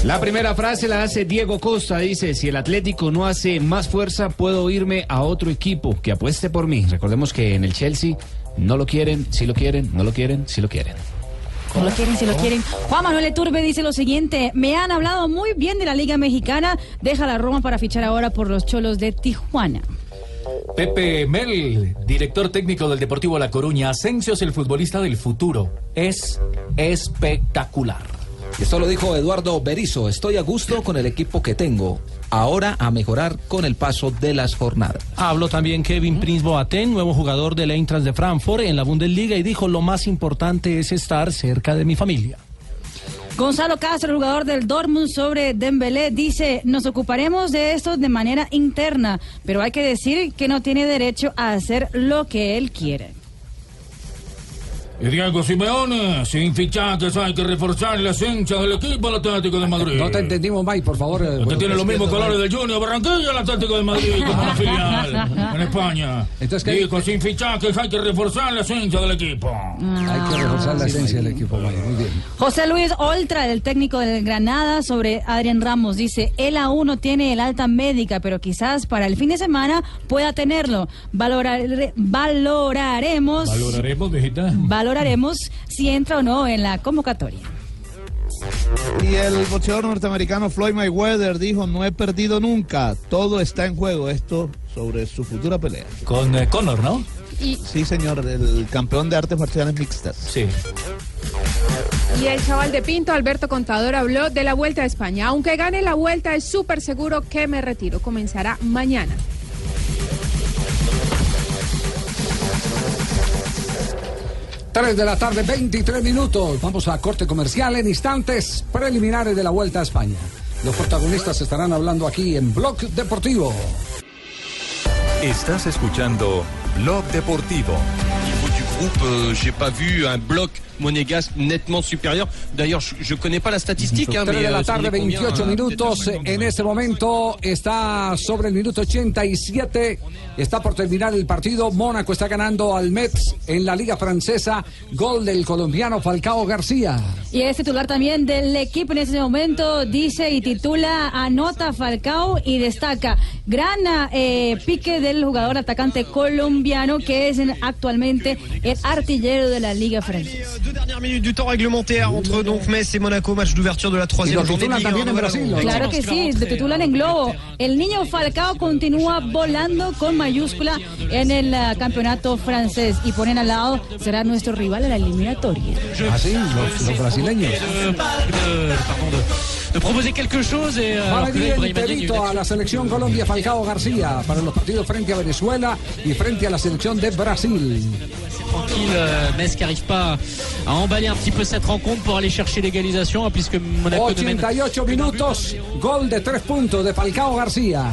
La primera frase la hace Diego Costa. Dice, si el Atlético no hace más fuerza, puedo irme a otro equipo que apueste por mí. Recordemos que en el Chelsea no lo quieren, si lo quieren, no lo quieren, si lo quieren. No lo quieren, si lo quieren. Juan Manuel Turbe dice lo siguiente: Me han hablado muy bien de la Liga Mexicana. Deja la Roma para fichar ahora por los cholos de Tijuana. Pepe Mel, director técnico del Deportivo La Coruña. Asensio es el futbolista del futuro. Es espectacular. Esto lo dijo Eduardo Berizo. Estoy a gusto con el equipo que tengo. Ahora a mejorar con el paso de las jornadas. Habló también Kevin Prince Boateng, nuevo jugador del Eintracht de Frankfurt en la Bundesliga y dijo lo más importante es estar cerca de mi familia. Gonzalo Castro, jugador del Dortmund sobre Dembélé, dice, nos ocuparemos de esto de manera interna, pero hay que decir que no tiene derecho a hacer lo que él quiere. Y Diego Simeone, sin fichajes hay que reforzar las hinchas del equipo del Atlético de Madrid. No te entendimos, Mike, por favor. eh, Usted bueno, tiene los mismos colores del Junior Barranquilla, el Atlético de Madrid, como una filial en España. Entonces, ¿qué- Dijo, sin fichajes hay que reforzar las hinchas del equipo. Hay que reforzar la esencia del equipo, Mike. Muy bien. José Luis Oltra, el técnico del Granada, sobre Adrián Ramos, dice, él aún no tiene el alta médica, pero quizás para el fin de semana pueda tenerlo. Valorare- valoraremos, Valoraremos, viejita. Valoraremos si entra o no en la convocatoria. Y el boxeador norteamericano Floyd Mayweather dijo, no he perdido nunca, todo está en juego. Esto sobre su futura pelea. Con eh, Conor, ¿no? Y, Sí, señor, el campeón de artes marciales mixtas. Sí. y el chaval de Pinto, Alberto Contador, habló de la Vuelta a España. Aunque gane la Vuelta, es súper seguro que me retiro. Comenzará mañana. Tres de la tarde, 23 minutos. Vamos a corte comercial en instantes preliminares de la Vuelta a España. Los protagonistas estarán hablando aquí en Blog Deportivo. Estás escuchando Blog Deportivo. Au niveau du groupe, euh, j'ai pas vu un bloc monégasque nettement supérieur. D'ailleurs, je, je connais pas la statistique, hein, 3 mais de la euh, tarde, on est combien, 28 hein, minutos. En este momento está sobre el minuto 87. Está por terminar el partido. Mónaco está ganando al Metz en la Liga Francesa. Gol del colombiano Falcao García. Y es titular también del equipo en ese momento, dice y titula Anota Falcao y destaca gran eh, pique del jugador atacante colombiano que es en- actualmente el artillero de la Liga Francesa. Deux dernières minutes du temps réglementaire entre donc Metz et Monaco, match d'ouverture de la troisième journée de titulan Ligue 1 también en de Brasil, Ballon. ¿no? Claro que sí, titulan en globo. El niño Falcao continúa volando con mayúscula en el ah, campeonato francés y ponen al lado, será nuestro rival en la eliminatoria. Así, los, los brasileños. de, pardon, de- de proposer quelque chose et euh, Va a venir el a la selección Colombia Falcao García para los partidos frente a Venezuela y frente a la selección de Brasil. tranquille, euh, Metz qui arrive pas à emballer un petit peu cette rencontre pour aller chercher l'égalisation hein, puisque Monaco ne mène 88 minutos, gol de tres puntos de Falcao García.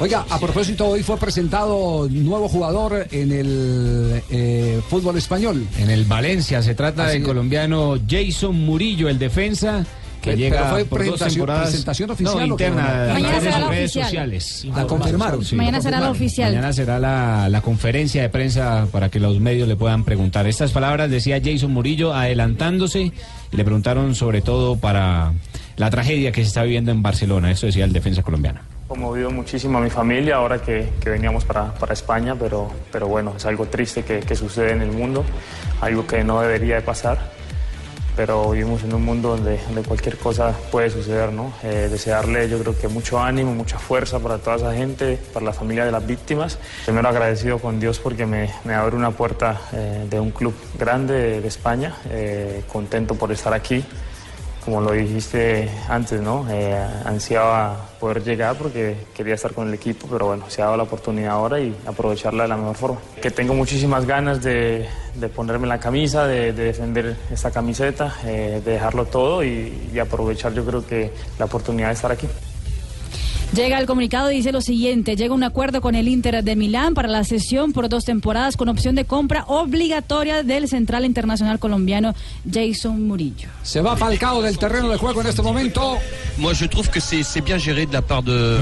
Oiga, a propósito, hoy fue presentado nuevo jugador en el eh, fútbol español. En el Valencia se trata Así del es. colombiano Jason Murillo, el defensa, que Pero llega fue por dos presentación- temporadas. presentación oficial No, interna, Mañana será redes oficial. sociales. La confirmaron. Sí. Mañana será la oficial. Mañana será la, la conferencia de prensa para que los medios le puedan preguntar. Estas palabras decía Jason Murillo adelantándose y le preguntaron sobre todo para la tragedia que se está viviendo en Barcelona. Eso decía el defensa colombiano. conmovido muchísimo a mi familia ahora que, que veníamos para, para España, pero, pero bueno, es algo triste que, que sucede en el mundo, algo que no debería de pasar, pero vivimos en un mundo donde, cualquier cosa puede suceder, ¿no? Eh, desearle yo creo que mucho ánimo, mucha fuerza para toda esa gente, para la familia de las víctimas. Primero agradecido con Dios porque me, me abre una puerta eh, de un club grande de, de España, eh, contento por estar aquí como lo dijiste antes, ¿no? Eh, ansiaba poder llegar porque quería estar con el equipo, pero bueno, se ha dado la oportunidad ahora y aprovecharla de la mejor forma. Que tengo muchísimas ganas de, de ponerme la camisa, de, de defender esta camiseta, eh, de dejarlo todo y, y aprovechar yo creo que la oportunidad de estar aquí. Llega el comunicado y dice lo siguiente, llega un acuerdo con el Inter de Milán para la sesión por dos temporadas con opción de compra obligatoria del central internacional colombiano Jason Murillo. Se va Falcao del terreno de juego en este momento. Moi, je trouve que c'est bien géré de la part de,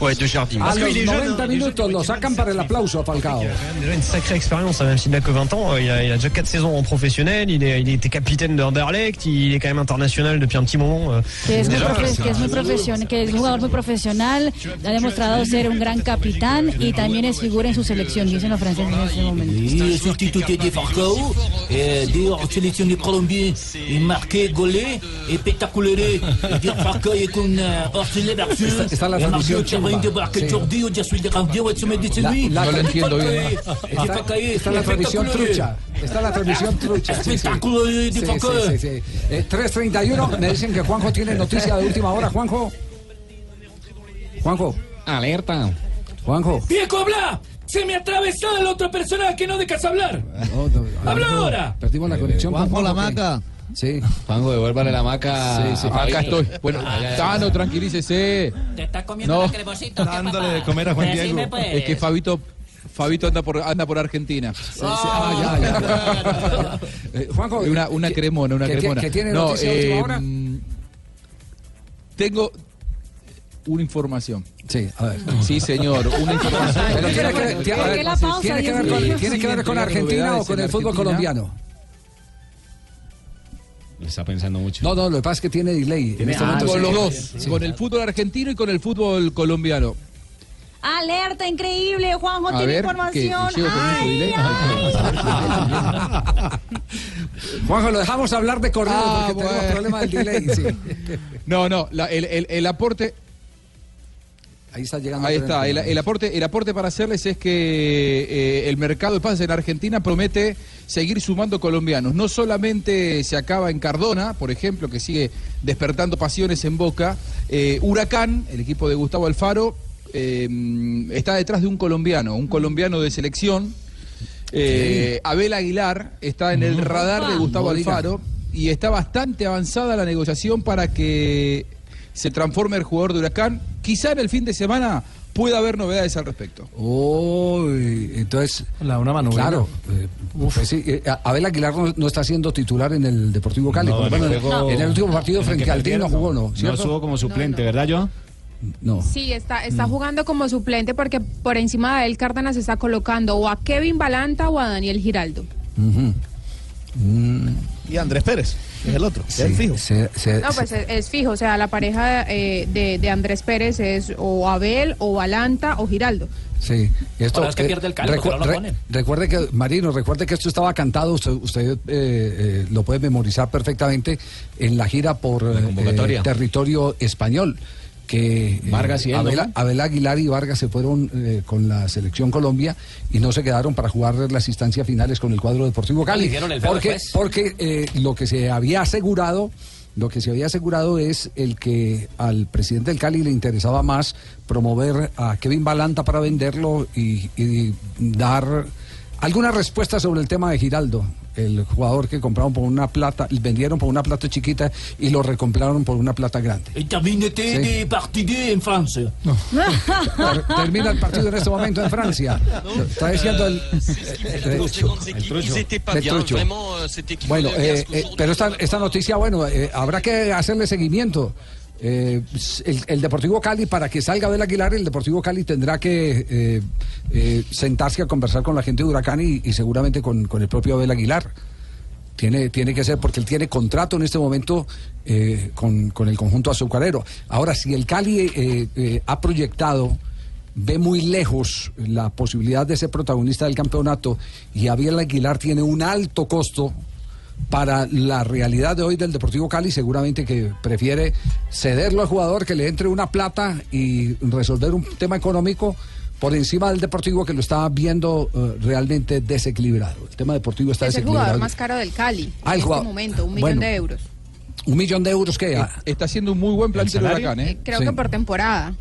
ouais, de Jardim. A los 90 minutos lo sacan para el aplauso a Falcao. Déjà une sacrée expérience, même s'il n'a que 20 ans. Il a, il a déjà 4 saisons en professionnel, il, est, il était capitaine de Anderlecht, il est quand même international depuis un petit moment. Que es, muy profesional, que es jugador muy profesional, ha demostrado ser un gran capitán y también es figura en su selección, dicen los franceses en este momento. Petit côté de Falcao, eh, dire sélectionné Colombie, et marqué, golé. Et dire Falcao est con Orsilé versus. Esta- esta es la Et marqué de. Jordi, Diasul de de No lo entiendo bien. Esta Esta es la transmisión trucha. Esta es la transmisión trucha. sí, sí. Espectáculo de, de Sí, sí, Falcao. sí, sí. Eh, 3.31, me dicen que Juanjo tiene noticia de última hora. Juanjo. Juanjo. Alerta. Juanjo. ¡Viejo, habla! ¡Se me atravesó el otro personaje! ¡No dejas hablar! ¡Habla ahora! Perdimos la conexión con Juanjo la maca. Sí. Juanjo, devuélvale la maca. Sí, sí, acá estoy. Bueno, Ah, ya, ya. Tano, tranquilícese. Te está comiendo No. la cremosita. Dándole de comer a Juan Decime, Diego. pues. Es que Fabito Fabito anda por, anda por Argentina. Ah, ya, ya, ya. Eh, Juanjo, una, una ¿qué- cremona, una cremona. qué tiene No, eh, hora? mm, Tengo una información. Sí, a ver. Sí, señor, una información. Pero tiene que, tiene- a ver, tiene que ver con, tiene que ver con Argentina o con el fútbol colombiano. Le está pensando mucho. No, no, lo que pasa es que tiene delay. En este ah, momento con sí. los dos, Sí. con el fútbol argentino y con el fútbol colombiano. Alerta increíble, Juanjo A tiene ver, información. ¿qué? ¿Llego con mucho Ay, delay? Juanjo, lo dejamos hablar de corrido Ah, porque tenemos bueno. problema del delay. sí. No, no, la- el, el- el aporte. Ahí está llegando. Ahí el está. El, el aporte, el aporte para hacerles es que eh, el mercado de pases en Argentina promete seguir sumando colombianos. No solamente se acaba en Cardona, por ejemplo, que sigue despertando pasiones en Boca. eh, Huracán, el equipo de Gustavo Alfaro, eh, está detrás de un colombiano, un colombiano de selección. Abel Aguilar está en el radar de Gustavo. Alfaro y está bastante avanzada la negociación para que se transforme el jugador de Huracán. Quizá en el fin de semana pueda haber novedades al respecto. Uy, entonces. La una mano. Claro. eh, pues sí, eh, Abel Aguilar no, no está siendo titular en el Deportivo Cali. No, en el menos juego- en el último partido frente al Tigre no jugó, ¿no? No ¿Cierto? estuvo como suplente, ¿verdad, yo? No. Sí, está, está jugando como suplente porque por encima de él Cárdenas está colocando o a Kevin Balanta o a Daniel Giraldo. Mm, Y Andrés Pérez, que es el otro, que sí, es el fijo. se- se- No, pues es, es fijo, o sea, la pareja eh, de, de Andrés Pérez es o Abel o Balanta o Giraldo. Sí, y esto, Ahora es que eh, pierde el no re- ponen. recuerde que, Marino, recuerde que esto estaba cantado, usted, usted eh, eh, lo puede memorizar perfectamente en la gira por eh, territorio español. Que eh, Vargas y él, Abel, ¿no? Abel Aguilar y Vargas se fueron eh, con la selección Colombia y no se quedaron para jugar las instancias finales con el cuadro Deportivo Le Cali. el Porque, porque eh, lo que se había asegurado lo que se había asegurado es el que al presidente del Cali le interesaba más promover a Kevin Balanta para venderlo y, y dar alguna respuesta sobre el tema de Giraldo, el jugador que compraron por una plata, vendieron por una plata chiquita y lo recompraron por una plata grande. Sí. des partidés en France. Ter- Termina el partido en este momento en Francia. Está diciendo el, Bueno, de eh, eh, pero esta, esta noticia, bueno, eh, habrá que hacerle seguimiento. Eh, el, Deportivo Cali, para que salga del Aguilar, el Deportivo Cali tendrá que eh, eh, sentarse a conversar con la gente de Huracán y, seguramente con, con el propio Abel Aguilar. Tiene, tiene que ser porque él tiene contrato en este momento con, con el conjunto azucarero. Ahora, si el Cali ha proyectado, ve muy lejos la posibilidad de ser protagonista del campeonato y Abel Aguilar tiene un alto costo para la realidad de hoy del Deportivo Cali, seguramente que prefiere cederlo al jugador, que le entre una plata y resolver un tema económico por encima del Deportivo que lo está viendo eh, realmente desequilibrado. El tema deportivo está Es el desequilibrado. jugador más caro del Cali Ah, el en este momento, un millón bueno. de euros. Un millón de euros que Eh, Está haciendo un muy buen plantel salario? Huracán, ¿eh? Eh, Creo Sí. que por temporada.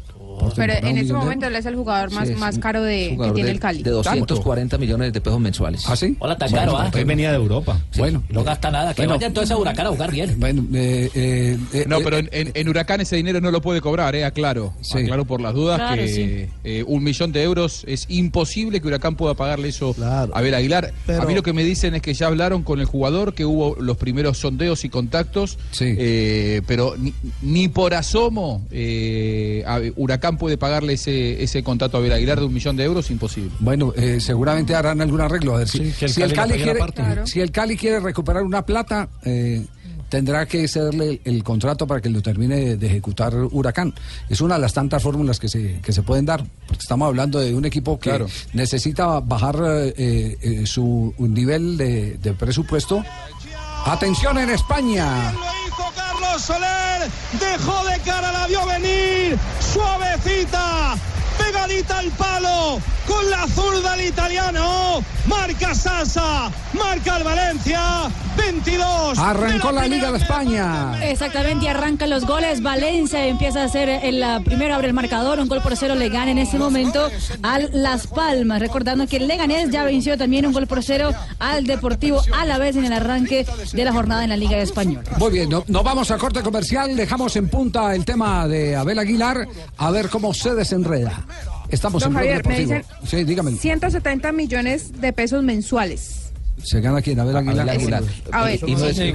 Pero en este momento él es el jugador más, Sí, más caro de, que tiene de, el Cali. de 240 millones de pesos mensuales. ¿Ah, sí? Hola, tan Bueno, caro, ¿ah? entonces venía de Europa. Bueno, No gasta nada. Que Bueno. vaya entonces a Huracán a jugar bien. Bueno, eh, eh, eh, No, pero en, en- en Huracán ese dinero no lo puede cobrar, ¿eh? Aclaro. Sí. Aclaro por las dudas Claro, que sí. eh, un millón de euros es imposible que Huracán pueda pagarle eso Claro. a Abel Aguilar. Pero- A mí lo que me dicen es que ya hablaron con el jugador, que hubo los primeros sondeos y contactos, Sí. eh, pero ni, ni por asomo eh, a- Huracán puede pagarle ese, ese contrato a Abel Aguilar de un millón de euros, imposible. Bueno, eh, seguramente harán algún arreglo. A ver, si, Sí, el si el Cali quiere. Claro. si el Cali quiere recuperar una plata, eh, tendrá que cederle el, el contrato para que lo termine de, de ejecutar Huracán. Es una de las tantas fórmulas que se, que se pueden dar, porque estamos hablando de un equipo que Claro. necesita bajar eh, eh, su nivel de, de presupuesto. Atención en España. Lo hizo Carlos Soler, dejó de cara, la vio venir, suavecita, pegadita al palo, con la zurda el italiano, marca Sasa, marca el Valencia, 22. Arrancó la Liga de primera España. Exactamente, arrancan los goles. Valencia empieza a hacer el la primero abre el marcador, un gol por cero le gana en este momento al Las Palmas. Recordando que el Leganés ya venció también un gol por cero al Deportivo a la vez en el arranque de la jornada en la Liga Española. Muy bien, no- nos vamos a corte comercial, dejamos en punta el tema de Abel Aguilar, a ver cómo se desenreda estamos Don en Javier, me Deportivo. dicen Sí, dígame. 170 millones de pesos mensuales. ¿Se gana quién? A ver, Aguilar. Abel Aguilar. A ver, Y no es, sí,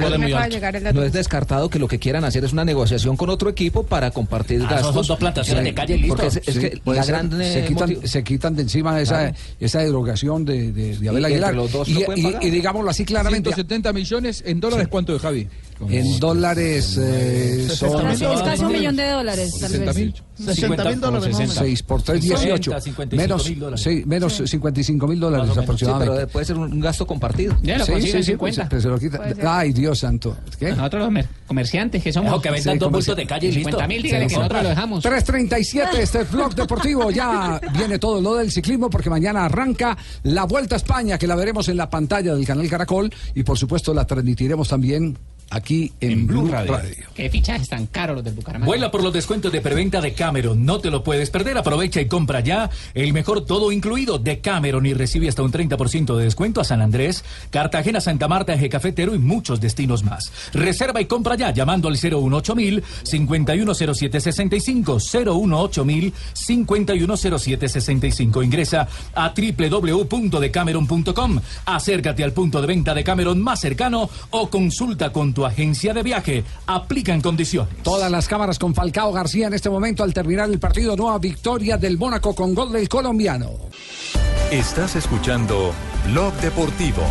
no descartado que lo que quieran hacer es una negociación con otro equipo para compartir Ah, gastos. son dos plantaciones de calle y listo. Porque es, es Sí, que puede la ser. gran se, eh, quitan, se quitan de encima esa, Claro. esa derogación de, de, de Abel Y Aguilar. entre los dos y, no pueden y- pagar. y digámoslo así claramente. 170 millones en dólares, ¿cuánto de Javi? En dólares eh, son Casi, es casi un millón de dólares, tal 60 vez. mil. 60 mil dólares. más o menos. 6 por 3, 18. 60, 55 Menos, sí, menos 55 mil dólares o. Sí, aproximadamente. pero puede ser un, un gasto compartido. Ya lo Sí, sí, sí, pues, 50. pero se lo quita. Ay, Dios santo. ¿Qué? Nosotros los mer- comerciantes que somos. Ojo, que vendan Sí, dos bultos de calle y listo. 50 mil, dígale que nosotros lo dejamos. 337, este es Blog Deportivo. Ya viene todo lo del ciclismo porque mañana arranca la Vuelta a España que la veremos en la pantalla del canal Caracol y por supuesto la transmitiremos también aquí en, Blue Radio. Qué fichajes tan caros los del Bucaramanga. Vuela por los descuentos de preventa de Cameron. No te lo puedes perder. Aprovecha y compra ya el mejor todo incluido de Cameron y recibe hasta un 30% de descuento a San Andrés, Cartagena, Santa Marta, Eje Cafetero y muchos destinos más. Reserva y compra ya llamando al 018000 510765 018000 510765. Ingresa a www.decameron.com. Acércate al punto de venta de Cameron más cercano o consulta con tu agencia de viaje. Aplican condiciones. Todas las cámaras con Falcao García en este momento al terminar el partido. Nueva victoria del Mónaco con gol del colombiano. Estás escuchando Blog Deportivo.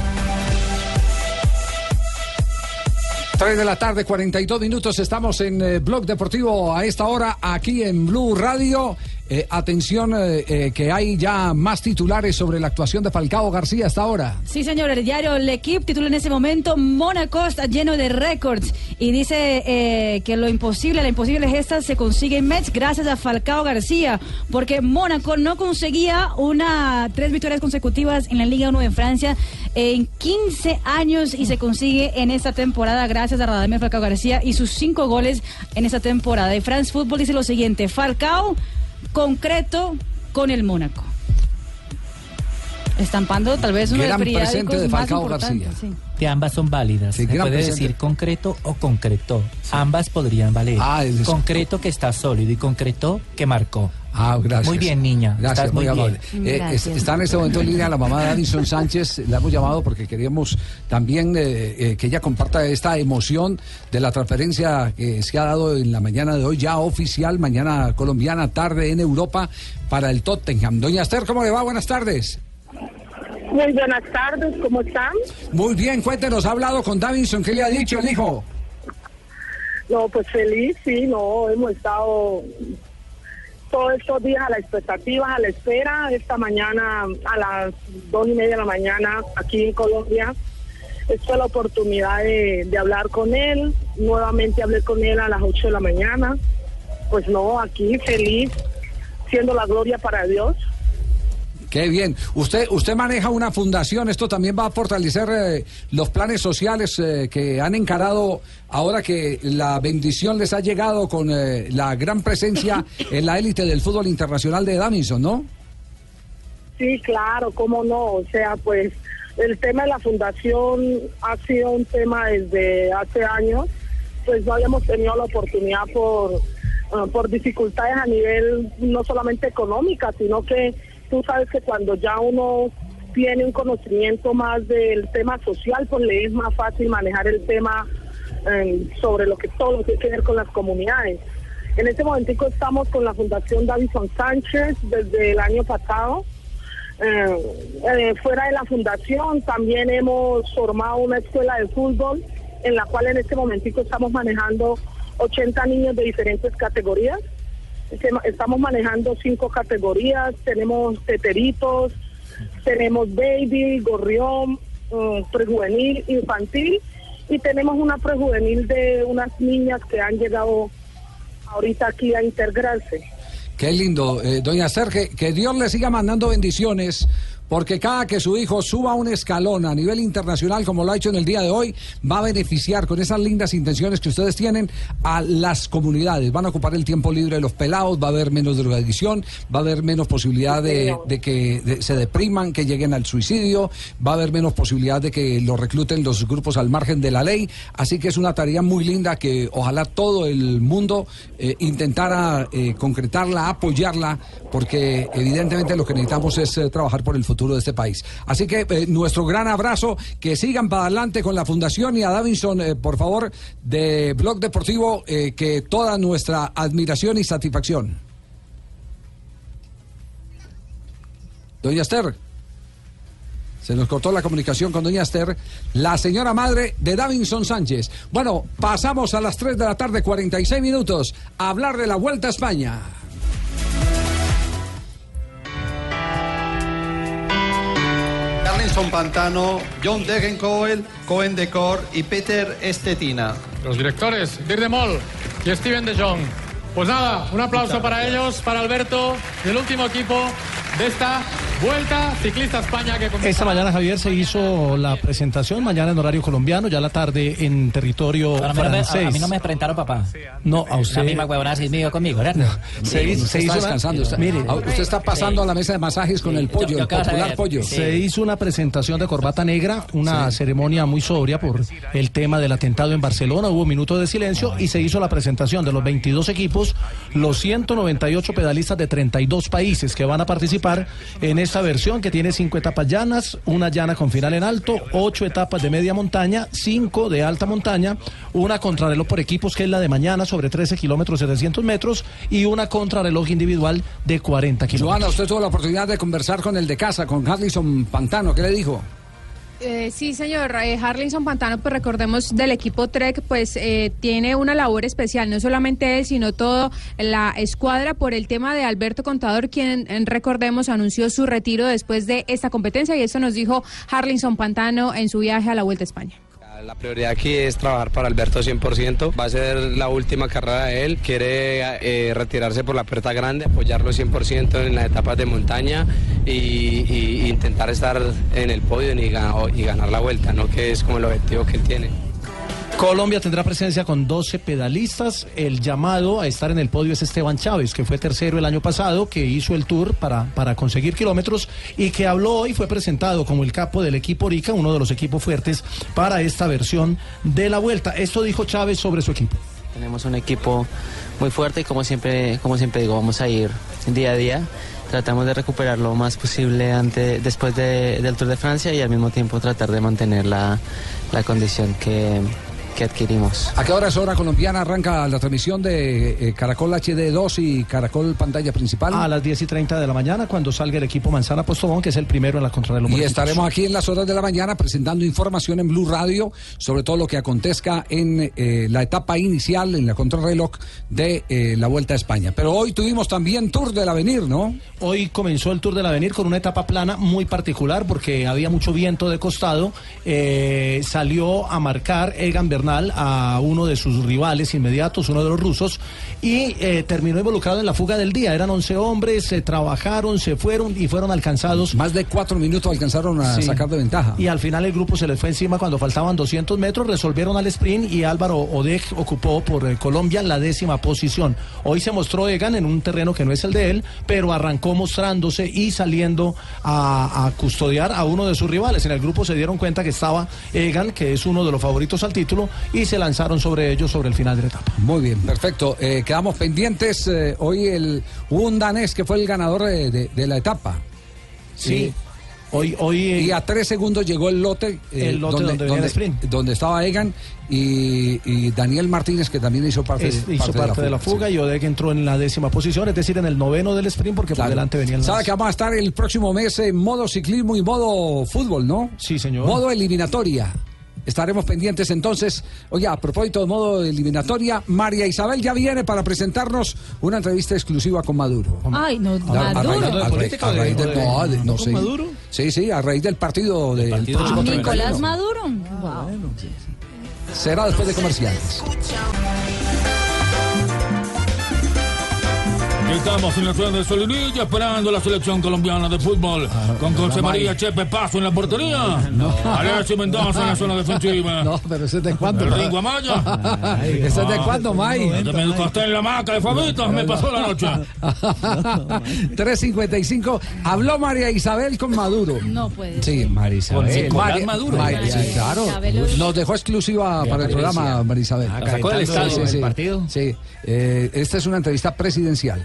3 de la tarde, 42 minutos. Estamos en eh, Blog Deportivo a esta hora, aquí en Blue Radio. Eh, atención, eh, eh, que hay ya más titulares sobre la actuación de Falcao García hasta ahora. Sí, señor, el diario L'Equipe titula en ese momento Mónaco está lleno de récords y dice que lo imposible, la imposible gesta se consigue en Metz gracias a Falcao García, porque Mónaco no conseguía una tres victorias consecutivas en la Liga 1 de Francia en 15 años y se consigue en esta temporada gracias a Radamel Falcao García y sus cinco goles en esta temporada. Y France Football dice lo siguiente, Falcao concreto con el Mónaco. Estampando tal vez uno de Gran los presente de más Falcao. García. sí. Que ambas son válidas. Sí, Se puede presente. decir concreto o concretó. Ambas podrían valer. Ah, es eso. concreto que está sólido y concretó que marcó. Ah, gracias. Muy bien, niña. Gracias, Estás muy, muy amable. bien. Eh, está en este momento en línea la mamá de Alison Sánchez. La hemos llamado porque queríamos también eh, eh, que ella comparta esta emoción de la transferencia que se ha dado en la mañana de hoy, ya oficial, mañana colombiana, tarde en Europa, para el Tottenham. Doña Esther, ¿cómo le va? Buenas tardes. Muy buenas tardes, ¿cómo están? Muy bien, cuéntenos, ha hablado con Davinson, ¿qué le ha dicho el hijo? No, pues feliz, sí, no, hemos estado todos estos días a la expectativa, a la espera. Esta mañana, a las dos y media de la mañana, aquí en Colombia, tuve la oportunidad de, de hablar con él. Nuevamente hablé con él a las ocho de la mañana. Pues no, aquí feliz, siendo la gloria para Dios. Qué bien. Usted, usted maneja una fundación. Esto también va a fortalecer eh, los planes sociales eh, que han encarado ahora que la bendición les ha llegado con eh, la gran presencia en la élite del fútbol internacional de Davinson, ¿no? Sí, claro, cómo no. O sea, pues el tema de la fundación ha sido un tema desde hace años. Pues no habíamos tenido la oportunidad por, ah, por dificultades a nivel no solamente económica, sino que tú sabes que cuando ya uno tiene un conocimiento más del tema social, pues le es más fácil manejar el tema eh, sobre lo que todo lo que tiene que ver con las comunidades. En este momentico estamos con la Fundación Davison Sánchez desde el año pasado. Eh, eh, fuera de la fundación también hemos formado una escuela de fútbol en la cual en este momentico estamos manejando 80 niños de diferentes categorías. Estamos manejando cinco categorías, tenemos teteritos, tenemos baby, gorrión, mm, prejuvenil, infantil y tenemos una prejuvenil de unas niñas que han llegado ahorita aquí a integrarse. Qué lindo. Eh, doña que, que Dios le siga mandando bendiciones porque cada que su hijo suba un escalón a nivel internacional, como lo ha hecho en el día de hoy, va a beneficiar con esas lindas intenciones que ustedes tienen a las comunidades. Van a ocupar el tiempo libre de los pelados, va a haber menos drogadicción, va a haber menos posibilidad de, que se depriman, que lleguen al suicidio, va a haber menos posibilidad de que los recluten los grupos al margen de la ley. Así que es una tarea muy linda que ojalá todo el mundo eh, intentara eh, concretarla, apoyarla, porque evidentemente lo que necesitamos es eh, trabajar por el futuro de este país. Así que eh, nuestro gran abrazo, que sigan para adelante con la fundación y a Davinson, eh, por favor, de Blog Deportivo, eh, que toda nuestra admiración y satisfacción. Doña Esther. Se nos cortó la comunicación con doña Esther, la señora madre de Davinson Sánchez. Bueno, pasamos a las 3 de la tarde, 46 minutos, a hablar de la Vuelta a España. Carlinson Pantano, John Degenkoel, Cohen Decor y Peter Estetina. Los directores, Dirk de Mol y Steven de Jong. Pues nada, un aplauso para ellos, para Alberto y el último equipo de esta Vuelta Ciclista España que comienza. Esta mañana, Javier, se hizo la presentación, mañana en horario colombiano, ya la tarde en territorio Pero a mí no me- francés. a, a mí no me presentaron, papá. No, a usted. La misma me conmigo, ¿verdad? Se, hizo- se hizo descansando. Usted, Mire, Ah, usted está pasando a la mesa de masajes con el pollo, el popular pollo. Se hizo una presentación de corbata negra, una ceremonia muy sobria por el tema del atentado en Barcelona. Hubo minutos de silencio y se hizo la presentación de los 22 equipos, los 198 pedalistas de 32 países que van a participar en esta versión que tiene cinco etapas llanas, una llana con final en alto, ocho etapas de media montaña, cinco de alta montaña, una contrarreloj por equipos que es la de mañana sobre 13 kilómetros 700 metros y una contrarreloj individual de 40 kilómetros. Joana, usted tuvo la oportunidad de conversar con el de casa, con Harlison Pantano. ¿Qué le dijo? Eh, sí, señor. Eh, Harlinson Pantano, pues recordemos del equipo Trek, pues eh, tiene una labor especial, no solamente él, sino toda la escuadra por el tema de Alberto Contador, quien recordemos anunció su retiro después de esta competencia y eso nos dijo Harlinson Pantano en su viaje a la Vuelta a España. La prioridad aquí es trabajar para Alberto 100%. Va a ser la última carrera de él. Quiere eh, retirarse por la puerta grande, apoyarlo 100% en las etapas de montaña y, y intentar estar en el podio y, ga- y ganar la vuelta, ¿no? que es como el objetivo que él tiene. Colombia tendrá presencia con 12 pedalistas. El llamado a estar en el podio es Esteban Chávez, que fue tercero el año pasado, que hizo el tour para, para conseguir kilómetros y que habló hoy, fue presentado como el capo del equipo Orica, uno de los equipos fuertes para esta versión de la vuelta. Esto dijo Chávez sobre su equipo. Tenemos un equipo muy fuerte y como siempre, como siempre digo, vamos a ir día a día. Tratamos de recuperar lo más posible ante, después de- del Tour de Francia y al mismo tiempo tratar de mantener la, la condición que, que adquirimos. ¿A qué hora es hora colombiana arranca la transmisión de eh, Caracol HD2 y Caracol pantalla principal? A las 10 y 30 de la mañana, cuando salga el equipo Manzana Postobón, que es el primero en la contrarreloj. Y estaremos aquí en las horas de la mañana presentando información en Blue Radio sobre todo lo que acontezca en eh, la etapa inicial, en la contrarreloj de eh, la Vuelta a España. Pero hoy tuvimos también Tour del Avenir, ¿no? Hoy comenzó el Tour del Avenir con una etapa plana muy particular porque había mucho viento de costado. Eh, salió a marcar Egan Bernal a uno de sus rivales inmediatos, uno de los rusos, y eh, terminó involucrado en la fuga del día. Eran 11 hombres, se trabajaron, se fueron y fueron alcanzados. Más de cuatro minutos alcanzaron a Sí. sacar de ventaja. Y al final el grupo se les fue encima cuando faltaban 200 metros, resolvieron al sprint y Álvaro Odeg ocupó por eh, Colombia la décima posición. Hoy se mostró Egan en un terreno que no es el de él, pero arrancó mostrándose y saliendo a, a custodiar a uno de sus rivales. En el grupo se dieron cuenta que estaba Egan, que es uno de los favoritos al título, y se lanzaron sobre ellos sobre el final de la etapa. Muy bien, perfecto. Eh, quedamos pendientes. eh, hoy el, hubo un danés que fue el ganador de, de- de la etapa. Sí. Eh, Hoy, hoy, y a tres segundos llegó el lote, eh, El lote donde venía el sprint. donde estaba Egan y, y Daniel Martínez, que también hizo parte, Es- hizo parte, de la fuga, y Odeg entró en la décima posición, es decir, en el noveno del sprint, porque por delante venían Sabe las... que vamos a estar el próximo mes en modo ciclismo y modo fútbol, ¿no? Sí, señor. Modo eliminatoria. Estaremos pendientes entonces. Oye, a propósito de modo eliminatoria, María Isabel ya viene para presentarnos una entrevista exclusiva con Maduro. Ay, no, A- a raíz- Maduro. a raíz- a raíz del- no, de- no ¿Con sé. Maduro? Sí, sí, a raíz del partido del próximo 31. Nicolás Maduro. Wow. Será después de comerciales. Estamos en la ciudad de Solinilla esperando la selección colombiana de fútbol con José María. Chepe Paso en la portería. Alexis Mendoza en la zona defensiva. No, pero ese es de cuándo. El Ringo Amaya. ¿Ese es de cuándo, May? Me acosté en la maca de Fabitos, me pasó la noche. 355. Habló María Isabel con Maduro. No puede Sí, María Isabel. Con Maduro. María- sí, claro. Nos dejó exclusiva para el programa, María Isabel. Ah, sacó Sí, estadio sí, el sí. partido. Sí. Eh, esta es una entrevista presidencial.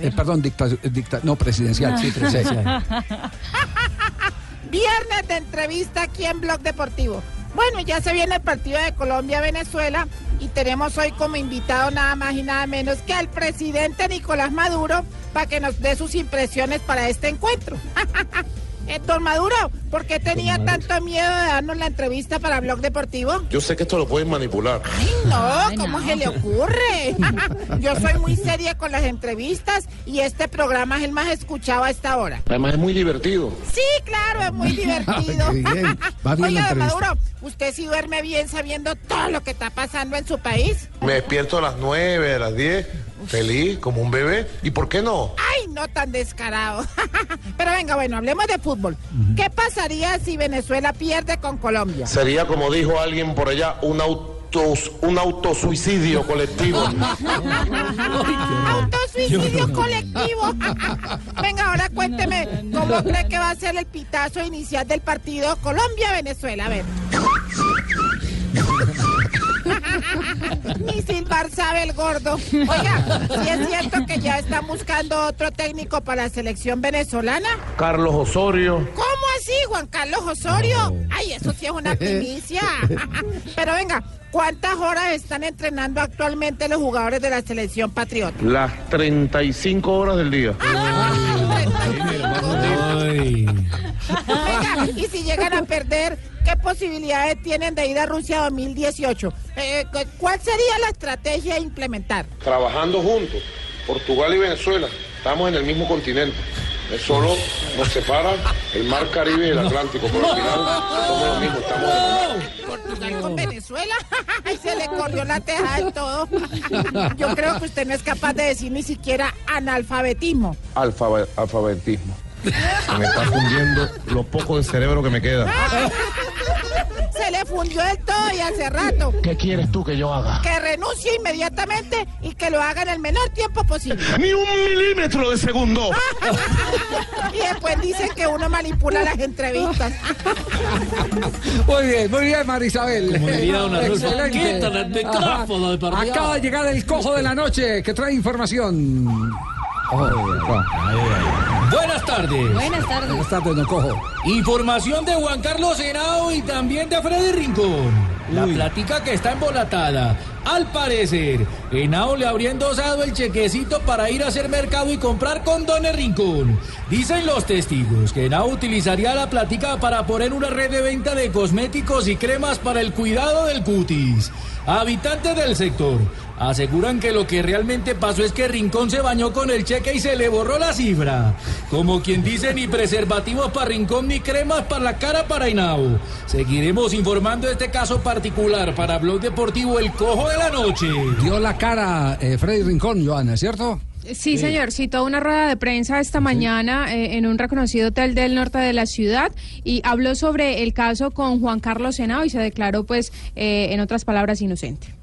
Eh, perdón, dicta, dicta- no, presidencial. sí, presidencial. Viernes de entrevista aquí en Blog Deportivo. Bueno, ya se viene el partido de Colombia-Venezuela y tenemos hoy como invitado nada más y nada menos que al presidente Nicolás Maduro para que nos dé sus impresiones para este encuentro. Eh, don Maduro, ¿por qué tenía tanto miedo de darnos la entrevista para Blog Deportivo? Yo sé que esto lo pueden manipular. No, ¿cómo se le ocurre? Yo soy muy seria con las entrevistas y este programa es el más escuchado a esta hora. Además es muy divertido. Sí, claro, es muy divertido. Qué bien. Va bien la Oiga, don. Maduro, ¿usted sí duerme bien sabiendo todo lo que está pasando en su país? Me despierto a las 9, a las 10, feliz, como un bebé. ¿Y por qué no? Ay, no tan descarado. Pero venga, bueno, hablemos de fútbol. ¿Qué pasaría si Venezuela pierde con Colombia? Sería, como dijo alguien por allá, un auto, un autosuicidio colectivo. Autosuicidio colectivo. Venga, ahora cuénteme, ¿cómo cree que va a ser el pitazo inicial del partido Colombia-Venezuela? A ver. Ni silbar sabe el gordo. Oiga, ¿sí es cierto que ya están buscando otro técnico para la selección venezolana? Carlos Osorio. ¿Cómo así, Juan Carlos Osorio? Ay, eso sí es una primicia. Pero venga, ¿cuántas horas están entrenando actualmente los jugadores de la selección patriota? Las 35 horas del día. Y si llegan a perder, ¿qué posibilidades tienen de ir a Rusia 2018? Eh, cu- ¿Cuál sería la estrategia a implementar? Trabajando juntos, Portugal y Venezuela. Estamos en el mismo continente. Es solo nos separa el mar Caribe y el Atlántico, pero al final somos lo mismo, estamos en Portugal con Venezuela. Ay, se le corrió la teja de todo. Yo creo que usted no es capaz de decir ni siquiera analfabetismo. Alfabe- alfabetismo. Se me está fundiendo lo poco de cerebro que me queda. Se le fundió del todo y hace rato. ¿Qué quieres tú que yo haga? Que renuncie inmediatamente y que lo haga en el menor tiempo posible. ¡Ni un milímetro de segundo! y después dicen que uno manipula las entrevistas. Muy bien, muy bien, María Isabel. Como diría Arnulfo, Excelente. el micrófono de. Acaba de llegar el cojo de la noche que trae información. Buenas tardes. Buenas tardes. Buenas tardes, don Cojo. Información de Juan Carlos Henao y también de Freddy Rincón. La plática que está embolatada. Al parecer, Henao le habría endosado el chequecito para ir a hacer mercado y comprar condones Rincón. Dicen los testigos que Henao utilizaría la plática para poner una red de venta de cosméticos y cremas para el cuidado del cutis. Habitantes del sector aseguran que lo que realmente pasó es que Rincón se bañó con el cheque y se le borró la cifra. Como quien dice, ni preservativos para Rincón ni cremas para la cara para Henao. Seguiremos informando este caso particular para Blog Deportivo El Cojo de la Noche. Dio la cara eh, Freddy Rincón, Joana, ¿cierto? Sí, señor, citó una rueda de prensa esta mañana eh, en un reconocido hotel del norte de la ciudad y habló sobre el caso con Juan Carlos Senao y se declaró, pues, eh, en otras palabras, inocente.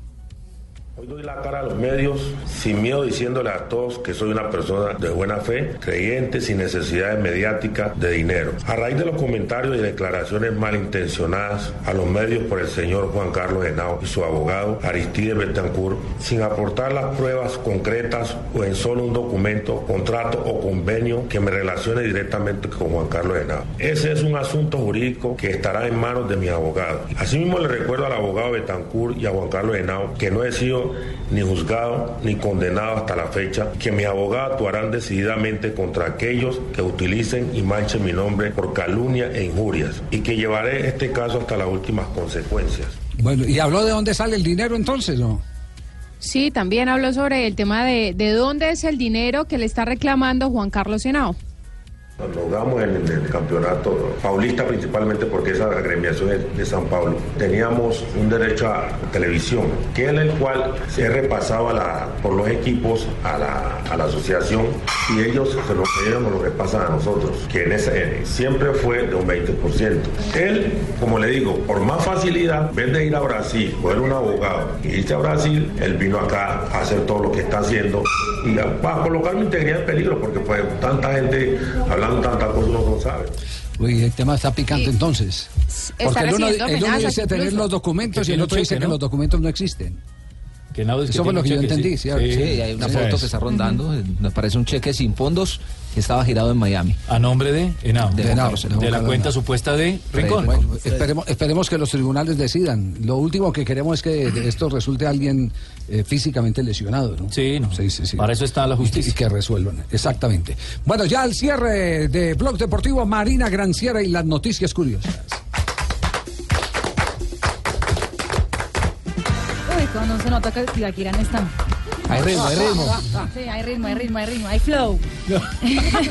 Hoy doy la cara a los medios sin miedo diciéndole a todos que soy una persona de buena fe, creyente, sin necesidades mediáticas de dinero. A raíz de los comentarios y declaraciones malintencionadas a los medios por el señor Juan Carlos Henao y su abogado Aristides Betancourt, sin aportar las pruebas concretas o en solo un documento, contrato o convenio que me relacione directamente con Juan Carlos Henao. Ese es un asunto jurídico que estará en manos de mi abogado. Asimismo le recuerdo al abogado Betancourt y a Juan Carlos Henao que no he sido ni juzgado ni condenado hasta la fecha, que mis abogados actuarán decididamente contra aquellos que utilicen y manchen mi nombre por calumnia e injurias y que llevaré este caso hasta las últimas consecuencias. Bueno, ¿y habló de dónde sale el dinero entonces, no? Sí, también habló sobre el tema de, de dónde es el dinero que le está reclamando Juan Carlos Senao. Jugamos en el, campeonato paulista, principalmente porque esa agremiación es de San Pablo, teníamos un derecho a televisión, que en el cual se repasaba por los equipos a la, asociación y ellos, se lo, ellos nos lo repasan a nosotros, que en ese, siempre fue de un 20%. Él, como le digo, por más facilidad, en vez de ir a Brasil, coger un abogado y irse a Brasil, él vino acá a hacer todo lo que está haciendo y a, a colocar mi integridad en peligro, porque pues tanta gente hablando tantas cosas uno no sabe. Uy, el tema está picante entonces. Porque el uno, el dice tener incluso. los documentos y el otro dice que ¿no? los documentos no existen. Que nada, es que Eso fue lo que yo entendí, sí. Sí, hay una foto que está rondando, me parece un cheque sin fondos que estaba girado en Miami. A nombre de Henao. De De, Henao, de Henao la cuenta supuesta de Rincón. Bueno, esperemos, esperemos que los tribunales decidan. Lo último que queremos es que de esto resulte alguien eh, físicamente lesionado, ¿no? Sí, no. Sí, sí, sí. Para eso está la justicia. Y, que resuelvan, exactamente. Bueno, ya al cierre de Blog Deportivo, Marina Granciera y las noticias curiosas. Uy, cuando se nota que Tibaquirán está. Hay ritmo, hay ritmo. Sí, hay ritmo, hay ritmo, hay ritmo, hay flow.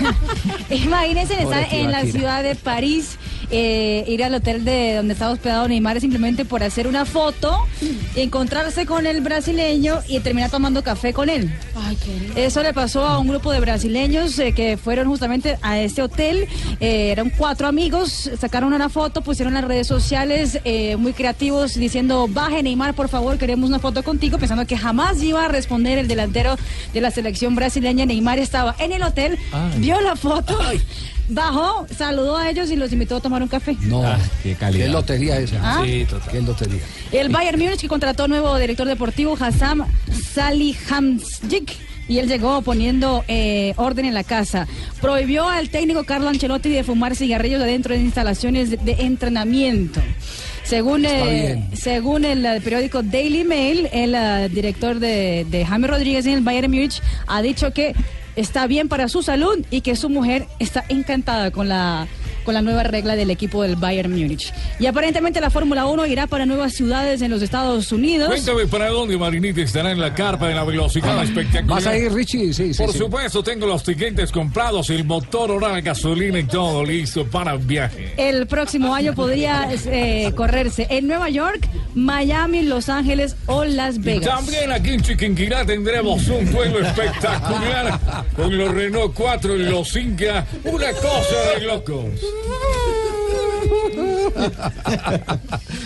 Imagínense estar en la ciudad de París, eh, ir al hotel de donde está hospedado Neymar simplemente por hacer una foto, encontrarse con el brasileño y terminar tomando café con él. Eso le pasó a un grupo de brasileños eh, que fueron justamente a este hotel. Eh, eran cuatro amigos, sacaron una foto, pusieron en las redes sociales eh, muy creativos diciendo, baje Neymar, por favor, queremos una foto contigo, pensando que jamás iba a responder el delantero de la selección brasileña. Neymar estaba en el hotel, Ay. vio la foto, bajó, saludó a ellos y los invitó a tomar un café. No, Ah, qué calidad. qué lotería esa. Ah. Sí, total. Qué lotería. El Bayern Múnich que contrató nuevo director deportivo Hassam Salihamidzic y él llegó poniendo eh, orden en la casa. Prohibió al técnico Carlo Ancelotti de fumar cigarrillos adentro de instalaciones de, de entrenamiento. Según, eh, según el, eh, periódico Daily Mail, el director de, de James Rodríguez en el Bayern Múnich ha dicho que está bien para su salud y que su mujer está encantada con la con la nueva regla del equipo del Bayern Múnich. Y aparentemente la Fórmula 1 irá para nuevas ciudades en los Estados Unidos. Cuéntame para dónde Marinita estará en la carpa de la velocidad espectacular. ¿Vas a ir, Richie? Sí, sí. Por sí. supuesto, tengo los tiquetes comprados, el motor, oral, gasolina y todo listo para el viaje. El próximo año podría eh, correrse en Nueva York, Miami, Los Ángeles o Las Y Vegas. también aquí en Chiquinquirá tendremos un duelo espectacular con los Renault 4 y los Inca. Una cosa de locos. Hum.